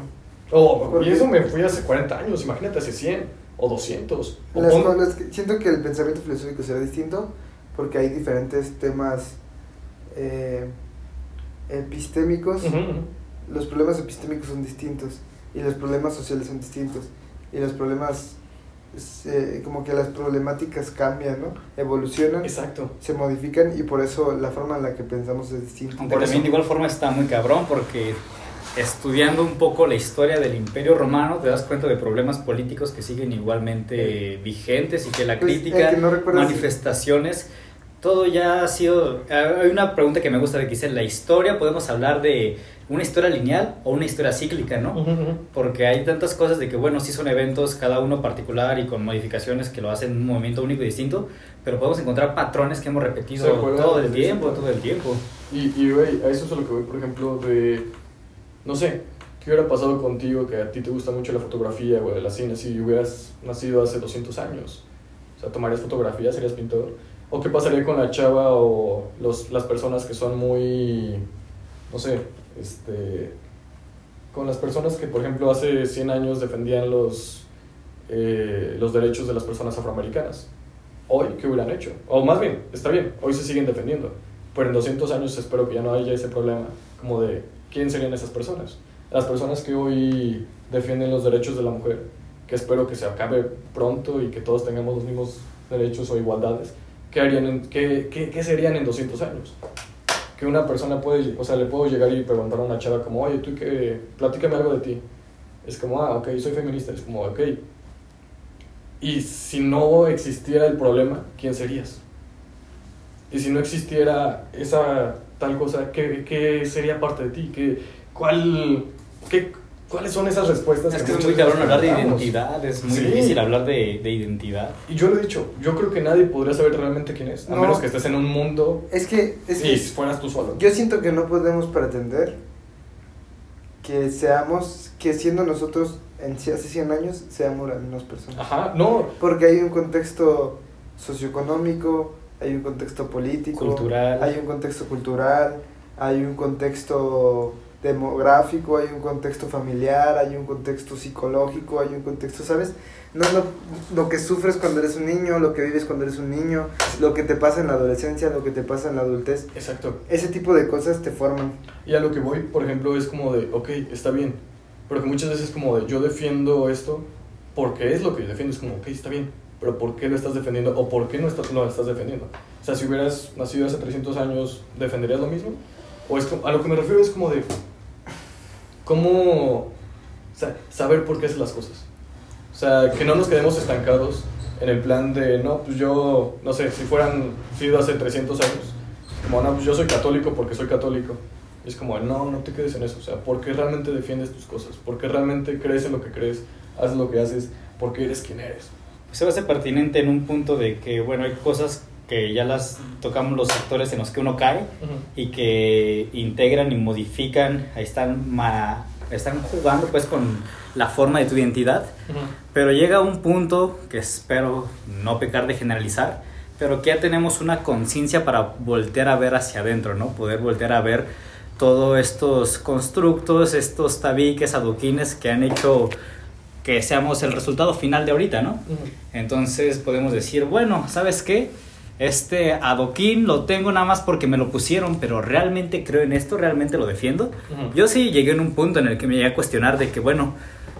Oh, ¿Por y eso me fui hace 40 años, imagínate hace 100 o 200. O Las pon- cosas que- siento que el pensamiento filosófico será distinto porque hay diferentes temas eh, epistémicos. Ujú, ujú. Los problemas epistémicos son distintos y los problemas sociales son distintos. Y los problemas, eh, como que las problemáticas cambian, ¿no? Evolucionan, Exacto. se modifican y por eso la forma en la que pensamos es distinta. Aunque Por también eso- de igual forma está muy cabrón porque estudiando un poco la historia del Imperio Romano te das cuenta de problemas políticos que siguen igualmente vigentes y que la Pues, crítica, eh, que no manifestaciones, todo ya ha sido... Hay una pregunta que me gusta de que dice, ¿la historia podemos hablar de una historia lineal o una historia cíclica, no? Porque hay tantas cosas de que, bueno, sí son eventos, cada uno particular y con modificaciones que lo hacen un movimiento único y distinto, pero podemos encontrar patrones que hemos repetido todo el tiempo, todo el tiempo. Y, y, güey, a eso es a lo que voy, por ejemplo, de. No sé, ¿qué hubiera pasado contigo que a ti te gusta mucho la fotografía, güey, la cine, si hubieras nacido hace 200 años? O sea, ¿tomarías fotografía? ¿Serías pintor? ¿O qué pasaría con la chava o los, las personas que son muy. No sé, este. Con las personas que, por ejemplo, hace 100 años defendían los, eh, los derechos de las personas afroamericanas. Hoy, ¿qué hubieran hecho? O más bien, está bien, hoy se siguen defendiendo. Pero en 200 años espero que ya no haya ese problema como de quién serían esas personas. Las personas que hoy defienden los derechos de la mujer, que espero que se acabe pronto y que todos tengamos los mismos derechos o igualdades. ¿Qué, harían en- qué, qué, qué serían en 200 años? Que una persona puede, o sea, le puedo llegar y preguntar a una chava como, oye, tú que, platícame algo de ti. Es como, ah, ok, soy feminista. Es como, ok. Y si no existiera el problema, ¿quién serías? Y si no existiera esa tal cosa, ¿qué, qué sería parte de ti? ¿Qué, cuál, qué, ¿Cuáles son esas respuestas? Es que es muy cabrón hablar de identidad, es muy Sí. difícil hablar de, de identidad. Y yo lo he dicho, yo creo que nadie podría saber realmente quién es, a No. menos que estés en un mundo Es que, es y que fueras tú solo. yo siento que no podemos pretender que seamos, que siendo nosotros en hace 100 años, seamos las mismas personas. Ajá, no, Porque hay un contexto socioeconómico, hay un contexto político, Cultural. hay un contexto cultural, hay un contexto demográfico, hay un contexto familiar, hay un contexto psicológico, hay un contexto, ¿sabes? No es lo, lo que sufres cuando eres un niño, lo que vives cuando eres un niño, lo que te pasa en la adolescencia, lo que te pasa en la adultez. exacto. Ese tipo de cosas te forman. Y a lo que voy, por ejemplo, es como de, ok, está bien, pero que muchas veces es como de, yo defiendo esto porque es lo que yo defiendo, es como, ok, está bien, pero ¿por qué lo estás defendiendo o por qué no lo estás defendiendo? O sea, si hubieras nacido hace 300 años, ¿defenderías lo mismo? O es como- a lo que me refiero es como de, ¿cómo o sea, saber por qué haces las cosas? O sea, que no nos quedemos estancados en el plan de, no, pues yo, no sé, si fueran sido hace 300 años, como, no, pues yo soy católico porque soy católico. Y es como, no, no te quedes en eso. O sea, ¿por qué realmente defiendes tus cosas? ¿Por qué realmente crees en lo que crees? Haces lo que haces. ¿Por qué eres quien eres? Se hace pertinente en un punto de que, bueno, hay cosas que ya las tocamos los sectores en los que uno cae y que integran y modifican, ahí están, ma- están jugando pues con la forma de tu identidad, pero llega un punto que espero no pecar de generalizar, pero que ya tenemos una conciencia para voltear a ver hacia adentro, ¿no? Poder voltear a ver todos estos constructos, estos tabiques, adoquines que han hecho que seamos el resultado final de ahorita, ¿no? Entonces podemos decir, bueno, ¿sabes qué? Este adoquín lo tengo nada más porque me lo pusieron, pero realmente creo en esto, realmente lo defiendo. Ujú. Yo sí llegué en un punto en el que me llegué a cuestionar de que, bueno,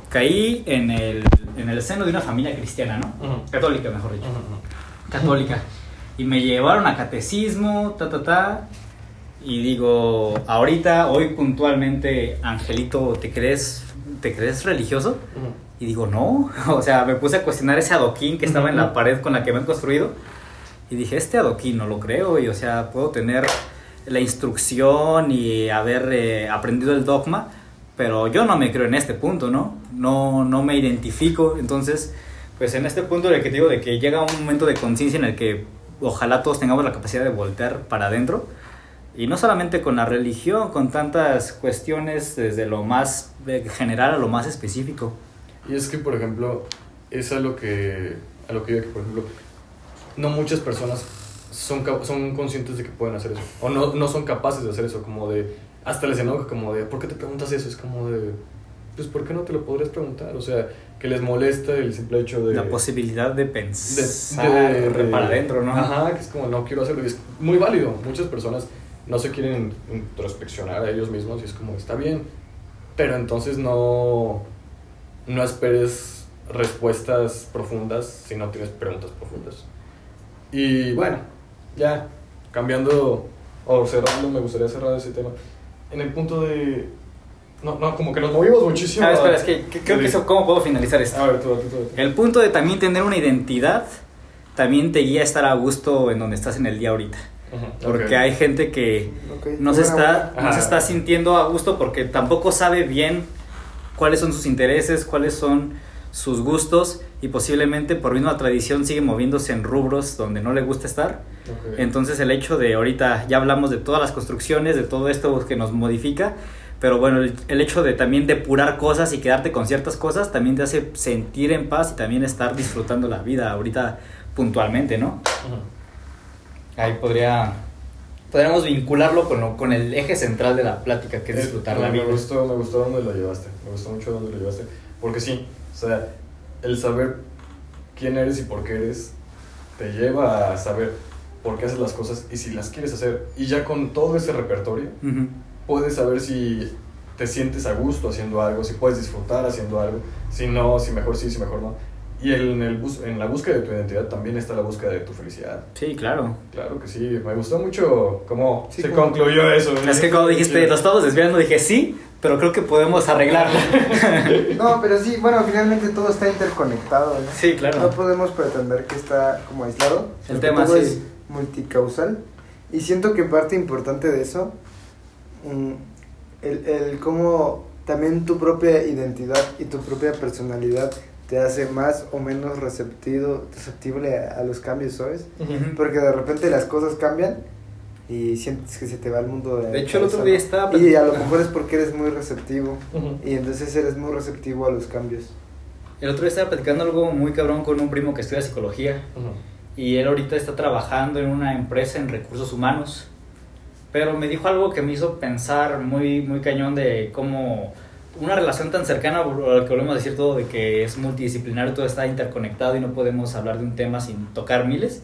caí en el, en el seno de una familia cristiana, ¿no? Ujú. Católica, mejor dicho. Católica. Y me llevaron a catecismo, ta, ta, ta. Y digo, ahorita, hoy puntualmente, Angelito, ¿te crees, ¿te crees religioso? Y digo, no. *laughs* O sea, me puse a cuestionar ese adoquín que estaba en la pared con la que me han construido. Y dije, este adoquín no lo creo. Y o sea, puedo tener la instrucción y haber eh, aprendido el dogma. Pero yo no me creo en este punto, ¿no? No, no me identifico. Entonces, pues en este punto de que digo de que llega un momento de conciencia en el que ojalá todos tengamos la capacidad de voltear para adentro. Y no solamente con la religión, con tantas cuestiones desde lo más eh, general a lo más específico. Y es que, por ejemplo, es a lo que, a lo que digo que, por ejemplo, no muchas personas son, son conscientes de que pueden hacer eso. O no, no son capaces de hacer eso, como de, hasta les enoja, como de, ¿por qué te preguntas eso? Es como de, pues, ¿por qué no te lo podrías preguntar? O sea, que les molesta el simple hecho de... la posibilidad de de, pensar de- de- para adentro, ¿no? Ajá, que es como, no quiero hacerlo. Y es muy válido. Muchas personas no se quieren introspeccionar a ellos mismos y es como, está bien. Pero entonces no, no esperes respuestas profundas si no tienes preguntas profundas. Y bueno, ya cambiando o cerrando, me gustaría cerrar ese tema. En el punto de... No, no, como que nos movimos muchísimo. Ah, espera, es que, que- creo que eso, ¿cómo puedo finalizar esto? A ver, tú, tú, tú. El punto de también tener una identidad también te guía a estar a gusto en donde estás en el día ahorita. Porque ok. hay gente que Ok, no se, está, no se está sintiendo a gusto porque tampoco sabe bien cuáles son sus intereses, cuáles son sus gustos y posiblemente por misma tradición sigue moviéndose en rubros donde no le gusta estar. Ok. Entonces el hecho de ahorita ya hablamos de todas las construcciones, de todo esto que nos modifica, pero bueno, el, el hecho de también depurar cosas y quedarte con ciertas cosas también te hace sentir en paz y también estar disfrutando la vida ahorita puntualmente, ¿no? Ujú. Ahí podría podríamos vincularlo con, lo- con el eje central de la plática, que es Eh, disfrutar la vida. Me gustó, me gustó dónde lo llevaste. Me gustó mucho dónde lo llevaste. Porque sí, o sea, el saber quién eres y por qué eres te lleva a saber por qué haces las cosas y si las quieres hacer. Y ya con todo ese repertorio, Ujú. puedes saber si te sientes a gusto haciendo algo, si puedes disfrutar haciendo algo, si no, si mejor sí, si mejor no. Y en, el bus- en la búsqueda de tu identidad también está la búsqueda de tu felicidad. Sí, claro. Claro que sí, me gustó mucho cómo Sí, se como- concluyó eso. Es que cuando dijiste, lo estamos desviando, dije sí, pero creo que podemos arreglarla. *laughs* No, pero sí, bueno, finalmente todo está interconectado, ¿no? Sí, claro. No podemos pretender que está como aislado. El tema, todo sí. es multicausal. Y siento que parte importante de eso, mm, el, el cómo también tu propia identidad y tu propia personalidad te hace más o menos receptivo, receptible a, a los cambios, ¿sabes? Porque de repente las cosas cambian y sientes que se te va el mundo de De hecho, el otro día estaba Y a lo mejor es porque eres muy receptivo y entonces eres muy receptivo a los cambios. El otro día estaba platicando algo muy cabrón con un primo que estudia psicología. Y él ahorita está trabajando en una empresa en recursos humanos. Pero me dijo algo que me hizo pensar muy, muy cañón de cómo una relación tan cercana, a lo que volvemos a decir todo, de que es multidisciplinario, todo está interconectado y no podemos hablar de un tema sin tocar miles.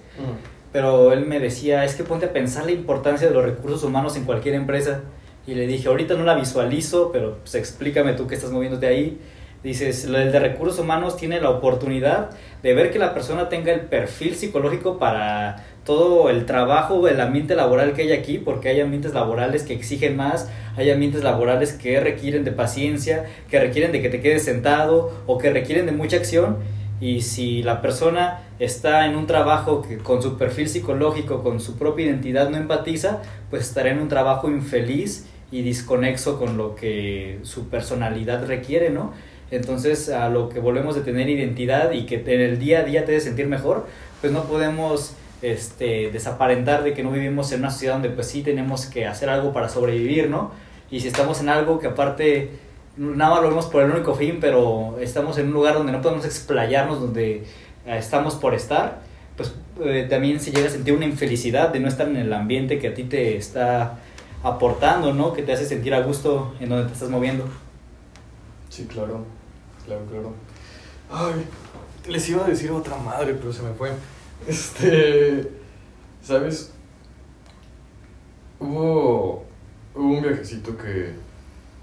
Pero él me decía, es que ponte a pensar la importancia de los recursos humanos en cualquier empresa. Y le dije, ahorita no la visualizo, pero pues explícame tú que estás moviéndote ahí. Dices, el de recursos humanos tiene la oportunidad de ver que la persona tenga el perfil psicológico para todo el trabajo, el ambiente laboral que hay aquí, porque hay ambientes laborales que exigen más, hay ambientes laborales que requieren de paciencia, que requieren de que te quedes sentado o que requieren de mucha acción. Y si la persona está en un trabajo que con su perfil psicológico, con su propia identidad no empatiza, pues estará en un trabajo infeliz y desconexo con lo que su personalidad requiere, ¿no? Entonces, a lo que volvemos de tener identidad y que en el día a día te de sentir mejor, pues no podemos este, desaparentar de que no vivimos en una sociedad donde pues sí tenemos que hacer algo para sobrevivir, ¿no? Y si estamos en algo que aparte nada más lo vemos por el único fin, pero estamos en un lugar donde no podemos explayarnos, donde eh, estamos por estar, pues eh, también se llega a sentir una infelicidad de no estar en el ambiente que a ti te está aportando, ¿no? Que te hace sentir a gusto en donde te estás moviendo. Sí, claro, claro, claro. Ay, les iba a decir otra madre, pero se me fue. Este, ¿sabes? Hubo, hubo un viajecito que,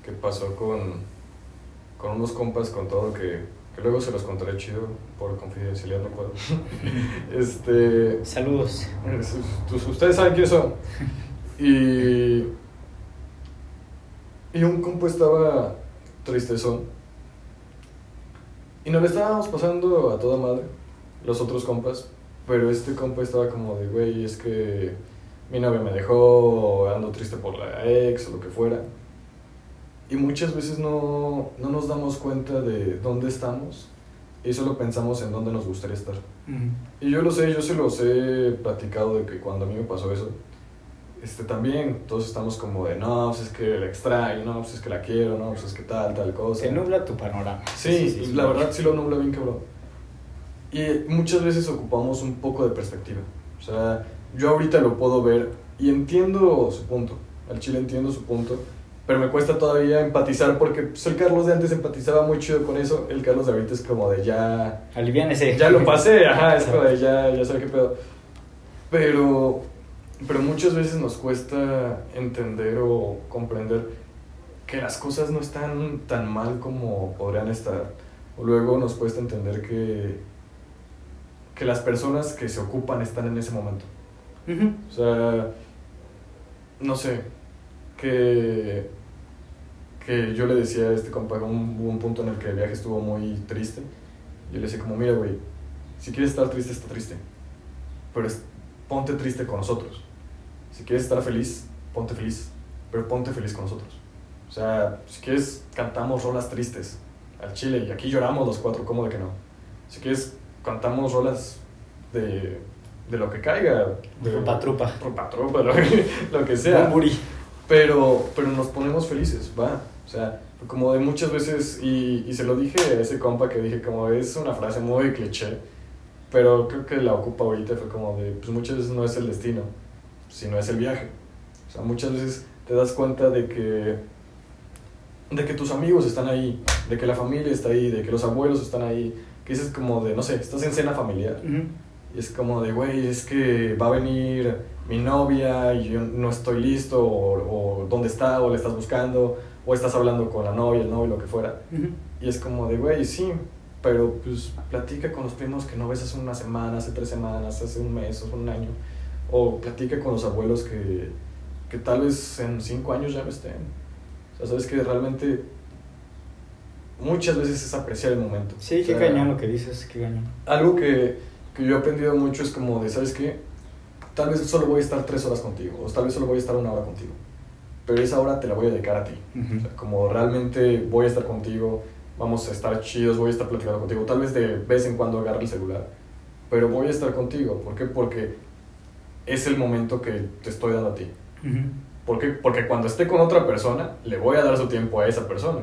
que pasó con, con unos compas con todo que, que luego se los contaré chido por confidencialidad no puedo. *laughs* Este, Saludos. pues, ustedes saben quiénes son. Y, y un compa estaba tristezón. Y nos le estábamos pasando a toda madre, los otros compas. Pero este compa estaba como de, güey, es que mi novia me dejó, o ando triste por la ex, o lo que fuera. Y muchas veces no, no nos damos cuenta de dónde estamos y solo pensamos en dónde nos gustaría estar. Y yo lo sé, yo se los he platicado de que cuando a mí me pasó eso, este también, todos estamos como de, no, pues es que la extraño, no, pues es que la quiero, no, pues es que tal, tal cosa. Se nubla tu panorama. Sí, y la verdad sí lo nubla bien cabrón. Y muchas veces ocupamos un poco de perspectiva. O sea, yo ahorita lo puedo ver y entiendo su punto. Al chile entiendo su punto. Pero me cuesta todavía empatizar porque pues, el Carlos de antes empatizaba muy chido con eso. El Carlos de ahorita es como de ya... Aliviánese. Ya lo pasé, ajá, es *laughs* como de ya, ya sé qué pedo. Pero, pero muchas veces nos cuesta entender o comprender que las cosas no están tan mal como podrían estar. O luego nos cuesta entender que, que las personas que se ocupan están en ese momento. O sea, no sé, que, que yo le decía a este compa, un, hubo un punto en el que el viaje estuvo muy triste. Yo le decía como, mira, güey, si quieres estar triste, está triste. Pero es- ponte triste con nosotros. Si quieres estar feliz, ponte feliz. Pero ponte feliz con nosotros. O sea, si quieres, cantamos rolas tristes al chile. Y aquí lloramos los cuatro, ¿cómo de que no? Si quieres, cantamos rolas de, de lo que caiga. De, Trupa, trupa. Trupa, *laughs* trupa, lo, que- lo que sea. Bumburi. Pero, pero nos ponemos felices, va. O sea, como de muchas veces, y, y se lo dije a ese compa que dije, como es una frase muy cliché, pero creo que la ocupa ahorita, fue como de, pues muchas veces no es el destino, sino es el viaje. O sea, muchas veces te das cuenta de que, de que tus amigos están ahí, de que la familia está ahí, de que los abuelos están ahí, que dices como de, no sé, estás en cena familiar. Ujú. Y es como de, güey, es que va a venir mi novia y yo no estoy listo, o, o dónde está, o le estás buscando, o estás hablando con la novia, el novio, lo que fuera. Ujú. Y es como de, güey, sí, pero pues platica con los primos que no ves hace una semana, hace tres semanas, hace un mes, hace un año. O platica con los abuelos que, que tal vez en cinco años ya no estén. O sea, sabes que realmente muchas veces es apreciar el momento. Sí, O qué sea, cañón lo que dices, qué cañón. Algo que, que yo he aprendido mucho es como de, ¿sabes qué? Tal vez solo voy a estar tres horas contigo, o tal vez solo voy a estar una hora contigo, pero esa hora te la voy a dedicar a ti. Ujú. O sea, como realmente voy a estar contigo, vamos a estar chidos, voy a estar platicando contigo, tal vez de vez en cuando agarre el celular, pero voy a estar contigo. ¿Por qué? Porque es el momento que te estoy dando a ti. Ujú. ¿Por qué? Porque cuando esté con otra persona, le voy a dar su tiempo a esa persona.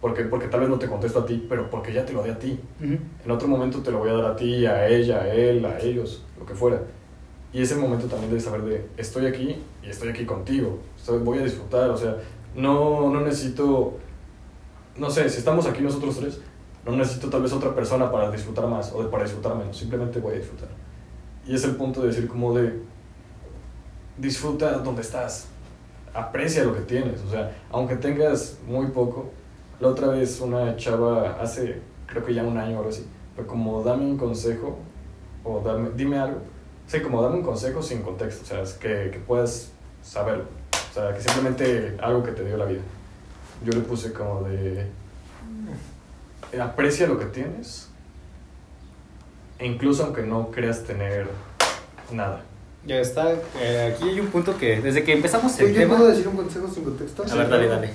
¿Por qué? Porque tal vez no te contesto a ti, pero porque ya te lo di a ti. Ujú. En otro momento te lo voy a dar a ti, a ella, a él, a ellos, lo que fuera. Y es el momento también de saber de, estoy aquí y estoy aquí contigo. Estoy- voy a disfrutar, o sea, no, no necesito, no sé, si estamos aquí nosotros tres, no necesito tal vez otra persona para disfrutar más o para disfrutar menos, simplemente voy a disfrutar. Y es el punto de decir como de, disfruta donde estás, aprecia lo que tienes, o sea, aunque tengas muy poco, la otra vez una chava hace, creo que ya un año o algo así, fue como dame un consejo o dame, dime algo. Sí, como dame un consejo sin contexto, o sea, que, que puedas saberlo. O sea, que simplemente algo que te dio la vida. Yo le puse como de eh, aprecia lo que tienes, e incluso aunque no creas tener nada. Ya está, eh, aquí hay un punto que desde que empezamos el yo tema... puedo decir un consejo sin contexto. A ver, dale, dale.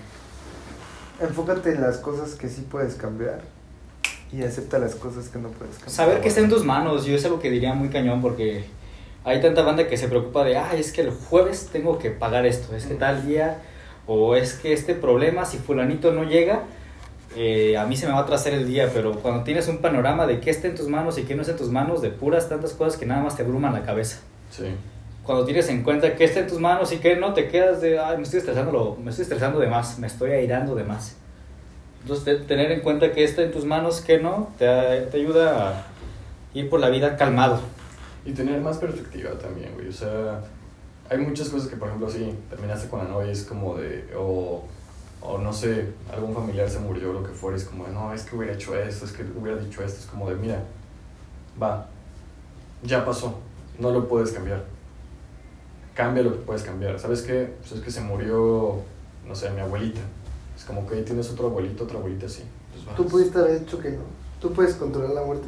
Enfócate en las cosas que sí puedes cambiar y acepta las cosas que no puedes cambiar. Saber que está en tus manos, yo es algo que diría muy cañón porque hay tanta banda que se preocupa de, ay, es que el jueves tengo que pagar esto, es que tal día, o es que este problema, si fulanito no llega, eh, a mí se me va a atrasar el día, pero cuando tienes un panorama de qué está en tus manos y qué no está en tus manos, de puras tantas cosas que nada más te abruman la cabeza. Sí. Cuando tienes en cuenta qué está en tus manos y qué no, te quedas de, ay, me estoy estresando, lo- me estoy estresando de más, me estoy airando de más. Entonces, te- tener en cuenta qué está en tus manos, qué no, te, te ayuda a ir por la vida calmado. Y tener más perspectiva también, güey. O sea, hay muchas cosas que, por ejemplo, sí, terminaste con la novia y es como de, o, o no sé, algún familiar se murió o lo que fuera, es como de, no, es que hubiera hecho esto, es que hubiera dicho esto, es como de, mira, va, ya pasó, no lo puedes cambiar. Cambia lo que puedes cambiar. ¿Sabes qué? Pues es que se murió, no sé, mi abuelita. Es como que ahí tienes otro abuelito, otra abuelita así. Pues. Tú pudiste haber dicho que no. Tú puedes controlar la muerte.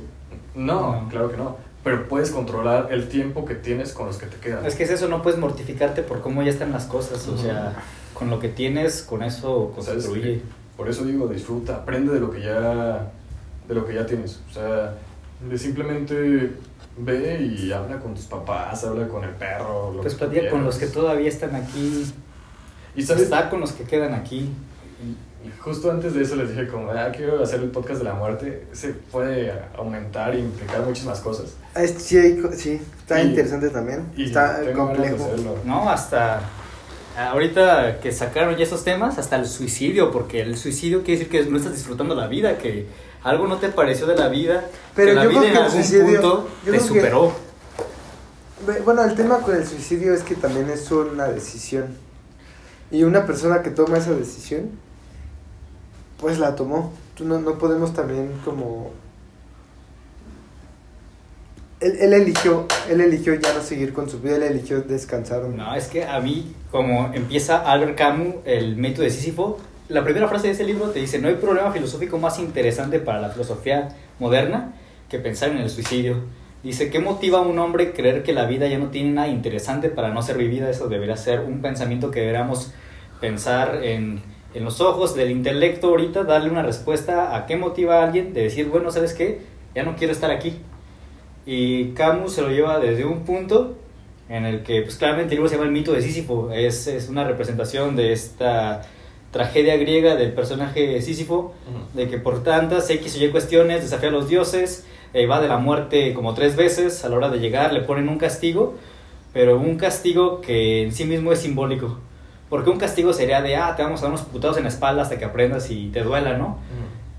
No, No. claro que no. Pero puedes controlar el tiempo que tienes con los que te quedan. Es que es eso, no puedes mortificarte por cómo ya están las cosas, o sea, con lo que tienes, con eso ¿Sabes construye. Por eso digo, disfruta, aprende de lo que ya, de lo que ya tienes. O sea, de simplemente ve y habla con tus papás, habla con el perro. Lo Pues platica con los que todavía están aquí, Y sabes, está con los que quedan aquí. Justo antes de eso les dije como, ah, quiero hacer el podcast de la muerte. Se puede aumentar e implicar muchas más cosas. Ah, sí, sí, está Y- interesante también. Y está complejo. No, hasta ahorita que sacaron ya esos temas, hasta el suicidio, porque el suicidio quiere decir que no estás disfrutando la vida, que algo no te pareció de la vida, Pero que la yo vida creo en que el algún suicidio- punto te que- superó. Bueno, el tema con el suicidio es que también es una decisión. Y una persona que toma esa decisión, pues la tomó. No, no podemos también como... Él, él eligió, él eligió ya no seguir con su vida, él eligió descansar. No, es que a mí, como empieza Albert Camus, el método de Sísifo, la primera frase de ese libro te dice, no hay problema filosófico más interesante para la filosofía moderna que pensar en el suicidio. Dice, ¿qué motiva a un hombre creer que la vida ya no tiene nada interesante para no ser vivida? Eso debería ser un pensamiento que deberíamos pensar en, en los ojos del intelecto ahorita, darle una respuesta a qué motiva a alguien de decir, bueno, ¿sabes qué? Ya no quiero estar aquí. Y Camus se lo lleva desde un punto en el que, pues claramente el libro se llama El mito de Sísifo, es, es una representación de esta tragedia griega del personaje Sísifo, de que por tantas X o Y cuestiones desafía a los dioses, eh, va de la muerte como tres veces, a la hora de llegar le ponen un castigo, pero un castigo que en sí mismo es simbólico. Porque un castigo sería de, ah, te vamos a dar unos putados en la espalda hasta que aprendas y te duela, ¿no?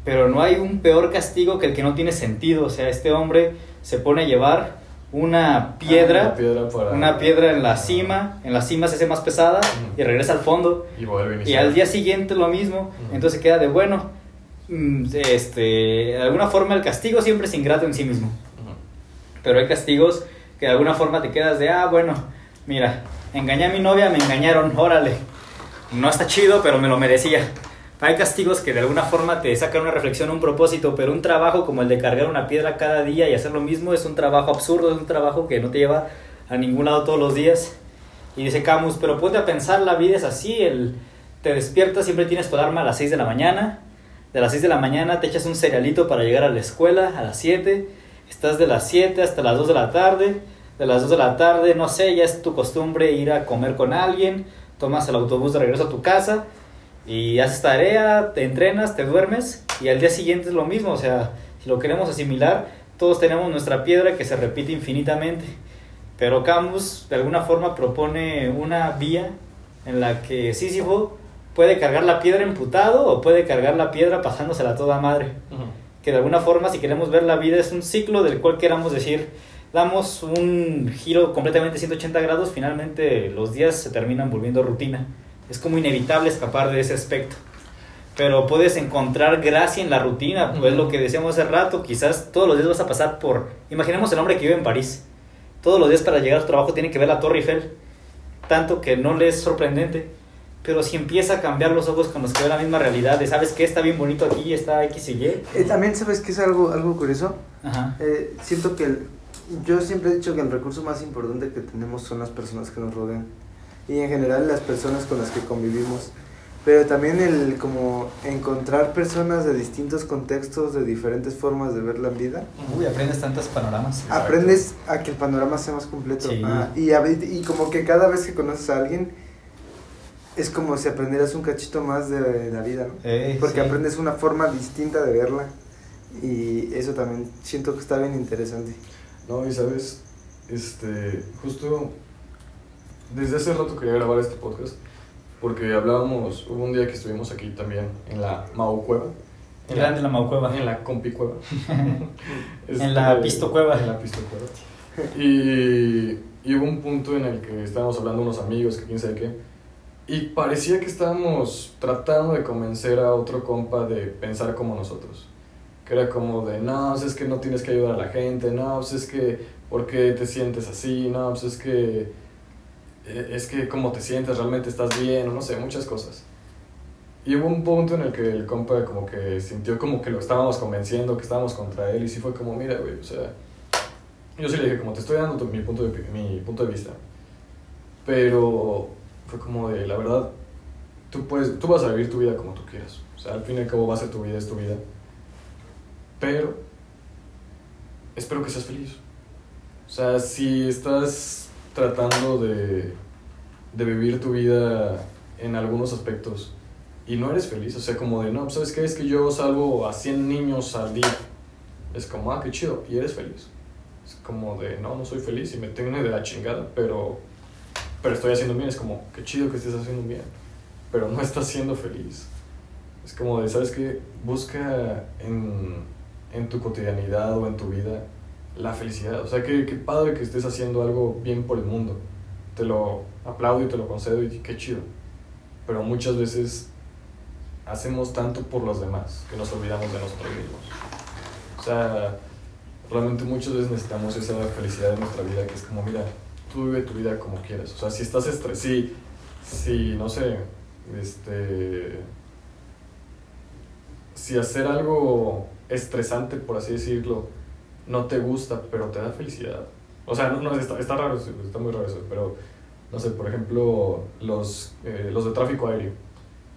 Pero no hay un peor castigo que el que no tiene sentido. O sea, este hombre se pone a llevar una piedra, Ah, una piedra, para- una piedra en la cima, en la cima se hace más pesada y regresa al fondo. Y vuelve al día siguiente lo mismo. Ujú. Entonces queda de bueno. mm, Este, de alguna forma el castigo siempre es ingrato en sí mismo. Pero hay castigos que de alguna forma te quedas de, ah, bueno, mira, engañé a mi novia, me engañaron, órale. no está chido, pero me lo merecía. Hay castigos que de alguna forma te sacan una reflexión, un propósito, pero un trabajo como el de cargar una piedra cada día y hacer lo mismo es un trabajo absurdo, es un trabajo que no te lleva a ningún lado todos los días. Y dice Camus, pero ponte a pensar, la vida es así, el, te despiertas, siempre tienes tu alarma a las 6 de la mañana, de las 6 de la mañana te echas un cerealito para llegar a la escuela a las 7, estás de las 7 hasta las 2 de la tarde, de las 2 de la tarde, no sé, ya es tu costumbre ir a comer con alguien, tomas el autobús de regreso a tu casa y haces tarea, te entrenas, te duermes y al día siguiente es lo mismo, o sea, si lo queremos asimilar, todos tenemos nuestra piedra que se repite infinitamente. Pero Camus de alguna forma propone una vía en la que Sísifo puede cargar la piedra emputado o puede cargar la piedra pasándosela a toda madre. Que de alguna forma, si queremos ver la vida, es un ciclo del cual queramos decir, damos un giro completamente 180 grados, finalmente los días se terminan volviendo rutina. Es como inevitable escapar de ese aspecto. Pero puedes encontrar gracia en la rutina, pues lo que decíamos hace rato, quizás todos los días vas a pasar por... Imaginemos el hombre que vive en París. Todos los días para llegar a su trabajo tiene que ver la Torre Eiffel. Tanto que no le es sorprendente. Pero si empieza a cambiar los ojos con los que ve la misma realidad, de sabes que está bien bonito aquí, está X y Y. Eh, también sabes que es algo, algo curioso. Ajá. Eh, siento que el- yo siempre he dicho que el recurso más importante que tenemos son las personas que nos rodean y en general las personas con las que convivimos. Pero también el como encontrar personas de distintos contextos, de diferentes formas de ver la vida, Uy, aprendes tantos panoramas. Aprendes a que el panorama sea más completo. Sí. Ah, y, a- y como que cada vez que conoces a alguien, es como si aprendieras un cachito más de la vida, ¿no? Eh, Porque sí. aprendes una forma distinta de verla. Y eso también siento que está bien interesante. No, y sabes, este, justo desde hace rato quería grabar este podcast porque hablábamos, hubo un día que estuvimos aquí también en la Mau Cueva. En Grande la Maucueva. En la Compi Cueva. *laughs* En la Pisto Cueva. En la Pisto Cueva. Y, y hubo un punto en el que estábamos hablando unos amigos, que quién sabe qué, y parecía que estábamos tratando de convencer a otro compa de pensar como nosotros. Que era como de, no, pues es que no tienes que ayudar a la gente, no, pues es que, ¿por qué te sientes así? No, pues es que, eh, es que cómo te sientes, realmente estás bien, o no sé, muchas cosas. Y hubo un punto en el que el compa como que sintió como que lo estábamos convenciendo, que estábamos contra él, y sí fue como, mira, güey, o sea, yo sí le dije, como te estoy dando tu- mi, punto de, mi punto de vista, pero fue como de, la verdad, tú, puedes, tú vas a vivir tu vida como tú quieras, o sea, al fin y al cabo va a ser tu vida, es tu vida, pero espero que seas feliz. O sea, si estás tratando de, de vivir tu vida en algunos aspectos y no eres feliz, o sea, como de, no, pues, ¿sabes qué? Es que yo salvo a 100 niños al día. Es como, ah, qué chido, y eres feliz. Es como de, no, no soy feliz y me tengo de la chingada, pero, pero estoy haciendo bien. Es como, qué chido que estés haciendo bien, pero no estás siendo feliz. Es como de, ¿sabes qué? Busca en, en tu cotidianidad o en tu vida la felicidad. O sea, qué, qué padre que estés haciendo algo bien por el mundo. Te lo aplaudo y te lo concedo y qué chido. Pero muchas veces hacemos tanto por los demás que nos olvidamos de nosotros mismos. O sea, realmente muchas veces necesitamos esa felicidad en nuestra vida que es como, mira, tú vive tu vida como quieras. O sea, si estás estresado, si, si, no sé, este... Si hacer algo estresante, por así decirlo, no te gusta, pero te da felicidad. O sea, no, no, está, está raro, está muy raro eso, pero, no sé, por ejemplo, los, eh, los de tráfico aéreo,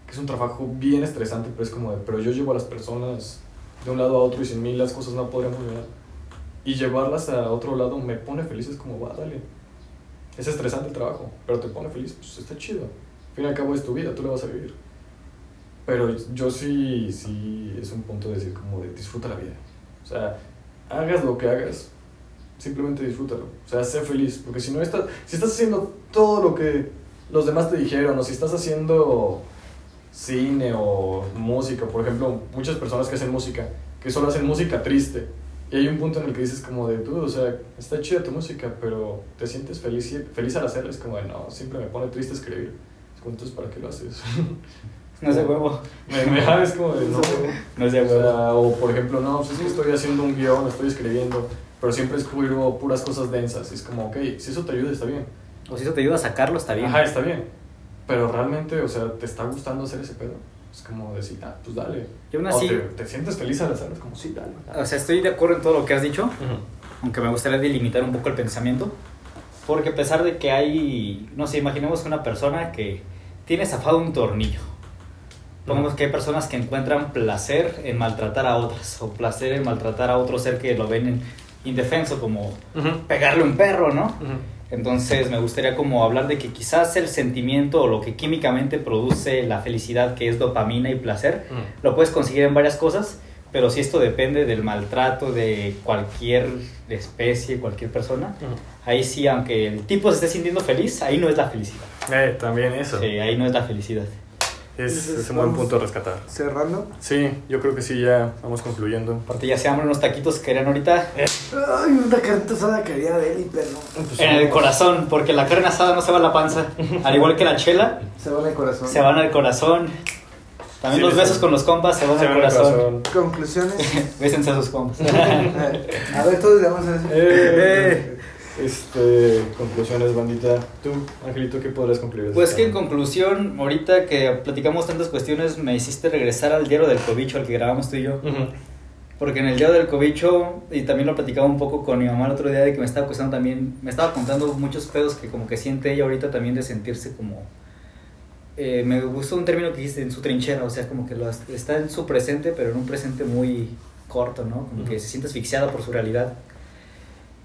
que es un trabajo bien estresante, pero es como de, pero yo llevo a las personas de un lado a otro y sin mí las cosas no podrían funcionar. Y llevarlas a otro lado me pone feliz, es como, va, dale. Es estresante el trabajo, pero te pone feliz, pues está chido. Al fin y al cabo es tu vida, tú la vas a vivir. Pero yo sí, sí, es un punto de decir como de disfruta la vida. O sea, hagas lo que hagas, simplemente disfrútalo. O sea, sé feliz, porque si no estás, si estás haciendo todo lo que los demás te dijeron, o si estás haciendo cine o música, por ejemplo, muchas personas que hacen música, que solo hacen música triste, y hay un punto en el que dices como de tú, o sea, está chida tu música, pero te sientes feliz, feliz al hacerla, es como de no, siempre me pone triste escribir. Entonces, ¿para qué lo haces? *laughs* No es de huevo. me, me es como de no. *laughs* No es de O, huevo. sea, o por ejemplo, no, pues es que estoy haciendo un guion, estoy escribiendo, pero siempre escribo puras cosas densas. Y es como, ok, si eso te ayuda, está bien. O si eso te ayuda a sacarlo, está bien. Ajá, está bien. pero realmente, o sea, ¿te está gustando hacer ese pedo? Es como decir, ah, pues dale. Y aún O así, te, te sientes feliz al hacerlo, es como, sí, dale. dale. o sea, estoy de acuerdo en todo lo que has dicho, Ujú. aunque me gustaría delimitar un poco el pensamiento. Porque a pesar de que hay, no sé, imaginemos una persona que tiene zafado un tornillo. Pongamos que hay personas que encuentran placer en maltratar a otras, o placer en maltratar a otro ser que lo ven en indefenso, como Ujú. pegarle a un perro, ¿no? Ujú. Entonces me gustaría como hablar de que quizás el sentimiento o lo que químicamente produce la felicidad, que es dopamina y placer, lo puedes conseguir en varias cosas, pero si esto depende del maltrato de cualquier especie, cualquier persona, ahí sí, aunque el tipo se esté sintiendo feliz, ahí no es la felicidad. Eh, también eso. Sí, ahí no es la felicidad. Es, un buen punto a rescatar. Cerrando. Sí, yo creo que sí, ya vamos concluyendo. Aparte ya se hambre unos taquitos que querían ahorita Ay, una carnita asada quería de él y perro. Pues en el vamos. corazón, porque la carne asada no se va a la panza, al igual que la chela, Se va en el corazón. se van al corazón. También Sí, los besos con los compas se van Se al corazón. Conclusiones. *laughs* Bésense a sus compas. *laughs* a ver, todos le vamos a decir. Eh, este, conclusiones, bandita. Tú, Angelito, ¿qué podrías concluir? Pues que en conclusión, ahorita que platicamos tantas cuestiones, me hiciste regresar al diario del cobicho al que grabamos tú y yo. Ujú. Porque en el diario del cobicho, y también lo platicaba un poco con mi mamá el otro día, de que me estaba cuestionando también, me estaba contando muchos pedos que como que siente ella ahorita también de sentirse como... eh, me gustó un término que dijiste, en su trinchera, o sea, como que lo, está en su presente, pero en un presente muy corto, ¿no? Como que se siente asfixiada por su realidad.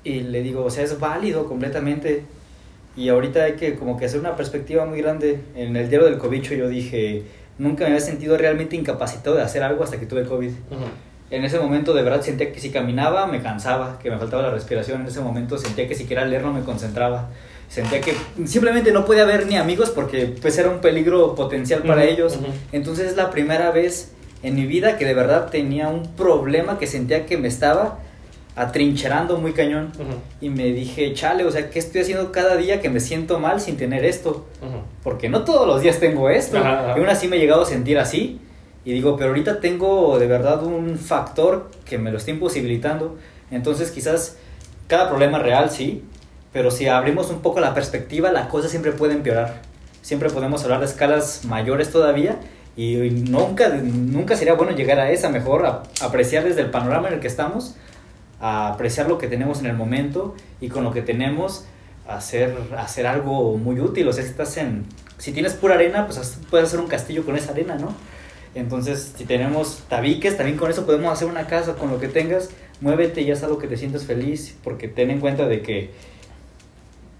Y le digo, o sea, es válido completamente. Y ahorita hay que como que hacer una perspectiva muy grande. En el diario del cobicho yo dije, nunca me había sentido realmente incapacitado de hacer algo hasta que tuve COVID. Ujú. En ese momento de verdad sentía que si caminaba me cansaba, que me faltaba la respiración. En ese momento sentía que si quería leer no me concentraba. Sentía que simplemente no podía ver ni amigos porque pues era un peligro potencial para Ujú, ellos. ujú. Entonces es la primera vez en mi vida que de verdad tenía un problema que sentía que me estaba atrincherando muy cañón. Ujú. Y me dije, chale, o sea, ¿qué estoy haciendo cada día que me siento mal sin tener esto? Ujú. Porque no todos los días tengo esto. Ajá, ajá. Y aún así me he llegado a sentir así. Y digo, pero ahorita tengo de verdad un factor que me lo está imposibilitando. Entonces quizás cada problema es real, sí. Pero si abrimos un poco la perspectiva, la cosa siempre puede empeorar. Siempre podemos hablar de escalas mayores todavía. Y nunca, nunca sería bueno llegar a esa. Mejor a- apreciar desde el panorama en el que estamos. Apreciar lo que tenemos en el momento. Y con lo que tenemos hacer, hacer algo muy útil. O sea, si estás en. Si tienes pura arena, pues puedes hacer un castillo con esa arena, ¿no? Entonces, si tenemos tabiques, también con eso podemos hacer una casa con lo que tengas. Muévete y haz algo que te sientas feliz. Porque ten en cuenta de que.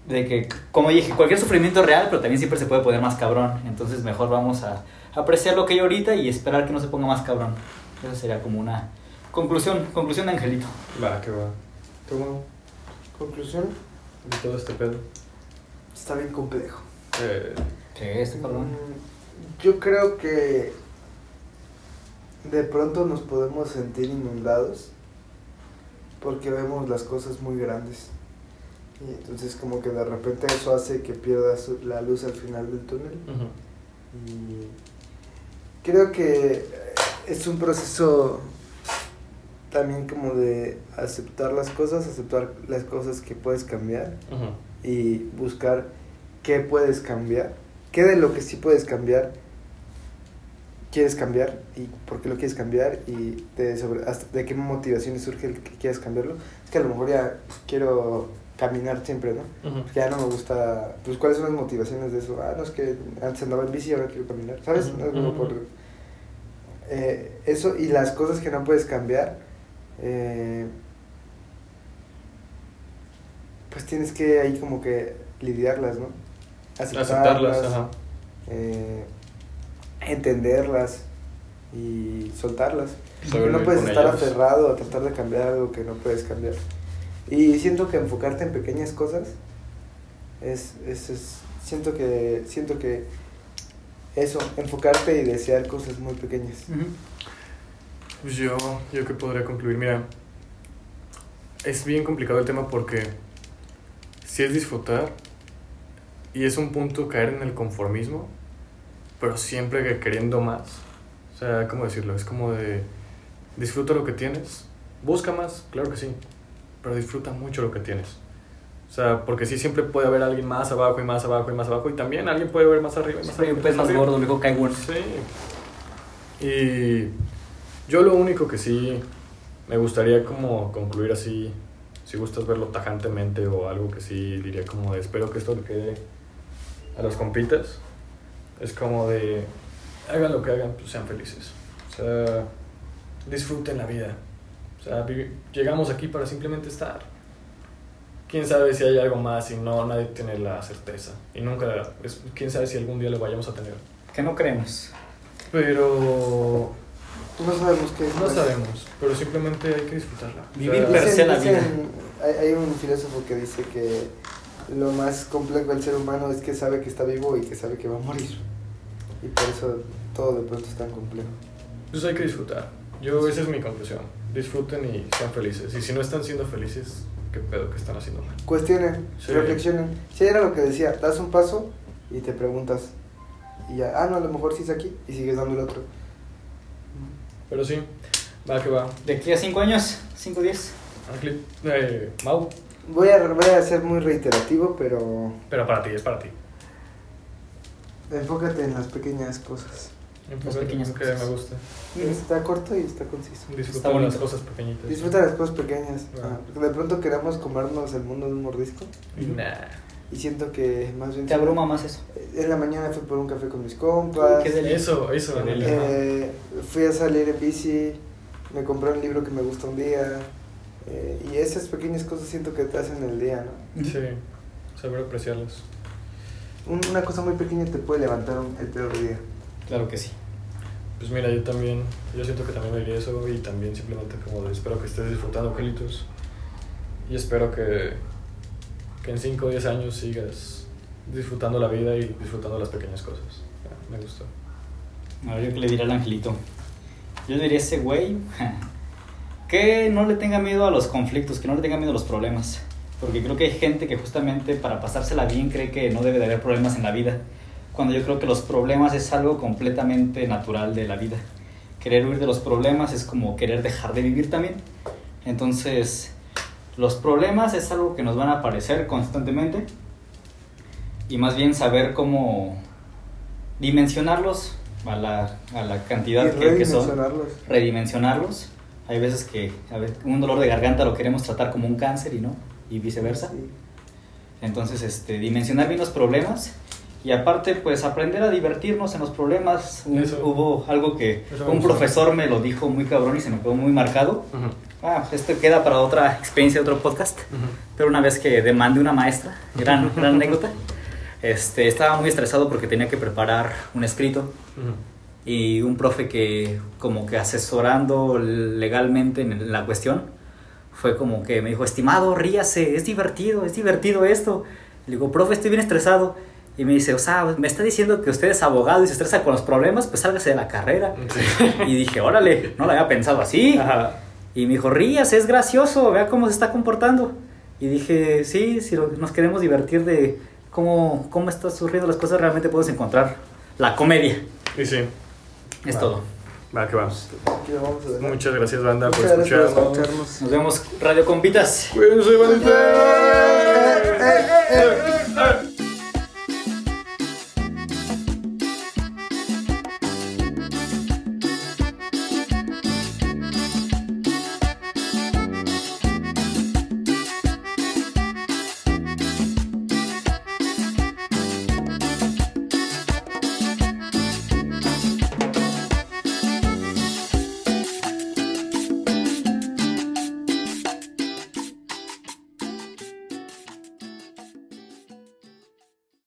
De que, como dije, cualquier sufrimiento es real, pero también siempre se puede poner más cabrón. Entonces, mejor vamos a apreciar lo que hay ahorita y esperar que no se ponga más cabrón. Esa sería como una conclusión, conclusión de Angelito. Va, qué va. ¿Tú, Mau, Conclusión. de todo este pedo? Está bien complejo. Eh, Sí, este cabrón. Mm, Yo creo que de pronto nos podemos sentir inundados porque vemos las cosas muy grandes. Y entonces como que de repente eso hace que pierdas la luz al final del túnel. ujú. Y creo que es un proceso también como de aceptar las cosas, aceptar las cosas que puedes cambiar y buscar qué puedes cambiar, qué de lo que sí puedes cambiar quieres cambiar y por qué lo quieres cambiar y de, sobre, hasta de qué motivaciones surge el que quieras cambiarlo. Es que a lo mejor ya quiero caminar siempre, ¿no? Ya no me gusta, pues cuáles son las motivaciones de eso. Ah, no es que antes andaba en bici y ahora quiero caminar, ¿sabes? No es como ujú. por eh, eso y las cosas que no puedes cambiar, eh, pues tienes que ahí como que lidiarlas, ¿no? Aceptarlas, ajá. eh, entenderlas y soltarlas. Porque Sobrevivir no puedes estar ellas. aferrado a tratar de cambiar algo que no puedes cambiar. Y siento que enfocarte en pequeñas cosas es, es, es- siento que siento que eso, enfocarte y desear cosas muy pequeñas. Ujú. Pues yo, yo que podría concluir, mira, es bien complicado el tema porque si es disfrutar y es un punto caer en el conformismo, pero siempre que queriendo más. O sea, ¿cómo decirlo? Es como de disfruta lo que tienes, busca más, claro que sí, pero disfruta mucho lo que tienes. O sea, porque sí siempre puede haber alguien más abajo y más abajo y más abajo. Y también alguien puede ver más arriba y más arriba. un pez más gordo, Kai Won. Sí. Y yo lo único que sí me gustaría como concluir así, si gustas verlo tajantemente o algo que sí diría como de espero que esto le quede a los compitas, es como de hagan lo que hagan, pues sean felices. O sea, disfruten la vida. O sea, llegamos aquí para simplemente estar. Quién sabe si hay algo más y no, nadie tiene la certeza. Y nunca, es- quién sabe si algún día lo vayamos a tener. Que no creemos. Pero No sabemos qué es. no sabemos, pero simplemente hay que disfrutarla. O Vivir sea, per se la vida. hay, hay un filósofo que dice que lo más complejo del ser humano es que sabe que está vivo y que sabe que va a morir. Y por eso todo de pronto es tan complejo. Pues hay que disfrutar. Yo, esa es mi conclusión. Disfruten y sean felices. Y si no están siendo felices, ¿qué pedo que están haciendo mal? Cuestionen, Sí. reflexionen. Si era lo que decía, das un paso y te preguntas. Y ya, ah, no, a lo mejor sí es aquí y sigues dando el otro. Pero sí, va que va. De aquí a 5 años, 5 10. Ángel, eh, Mau, Voy a, voy a ser muy reiterativo, pero pero para ti, es para ti. enfócate en las pequeñas cosas. Enfócate pequeñas en lo que cosas. me gusta. Está corto y está conciso. Disfruta Está las cosas pequeñitas. Disfruta las cosas pequeñas. Ah. ah, porque de pronto queremos comernos el mundo de un mordisco. Nah. Y siento que más bien... Te abruma más eso. En la mañana fui por un café con mis compas. Qué deli- Eso, eso. Eh, fui a salir en bici. Me compré un libro que me gusta un día. eh, y esas pequeñas cosas siento que te hacen el día, ¿no? Sí, saber apreciarlas. Un- Una cosa muy pequeña te puede levantar un- el peor día. Claro que sí. Pues mira, yo también, yo siento que también me diría eso y también simplemente como de espero que estés disfrutando, Angelitos. Y espero que, que en 5 o 10 años sigas disfrutando la vida y disfrutando las pequeñas cosas. Me gustó. A ver, yo qué le diré al angelito. Yo le diría a ese güey *laughs* que no le tenga miedo a los conflictos, que no le tenga miedo a los problemas. Porque creo que hay gente que justamente para pasársela bien cree que no debe de haber problemas en la vida. Cuando yo creo que los problemas es algo completamente natural de la vida. Querer huir de los problemas es como querer dejar de vivir también. Entonces, los problemas es algo que nos van a aparecer constantemente. Y más bien saber cómo dimensionarlos a la, a la cantidad que, que son redimensionarlos. redimensionarlos. Hay veces que a ver, un dolor de garganta lo queremos tratar como un cáncer y no, y viceversa. Sí. Entonces, este, dimensionar bien los problemas y aparte, pues aprender a divertirnos en los problemas. Un-. Hubo algo que Eso un profesor me lo dijo muy cabrón y se me quedó muy marcado. Ah, esto queda para otra experiencia, otro podcast. Pero una vez que demandé una maestra, gran, *laughs* gran anécdota, este, estaba muy estresado porque tenía que preparar un escrito y un profe que como que asesorando legalmente en la cuestión fue como que me dijo, estimado, ríase, es divertido, es divertido esto. Le digo, profe, estoy bien estresado. Y me dice, o sea, me está diciendo que usted es abogado y se estresa con los problemas, pues sálgase de la carrera. Y dije, órale, no lo había pensado así. Ajá. Y me dijo, ríase, es gracioso, vea cómo se está comportando. Y dije, sí, si nos queremos divertir de cómo, cómo están surgiendo las cosas, realmente podemos encontrar la comedia. Y sí, Es Va. todo. va que vamos. Muchas gracias, banda, por Muchas gracias por escucharnos. Nos vemos, Radio Compitas. Cuídense, bandita. Eh, eh, eh, eh.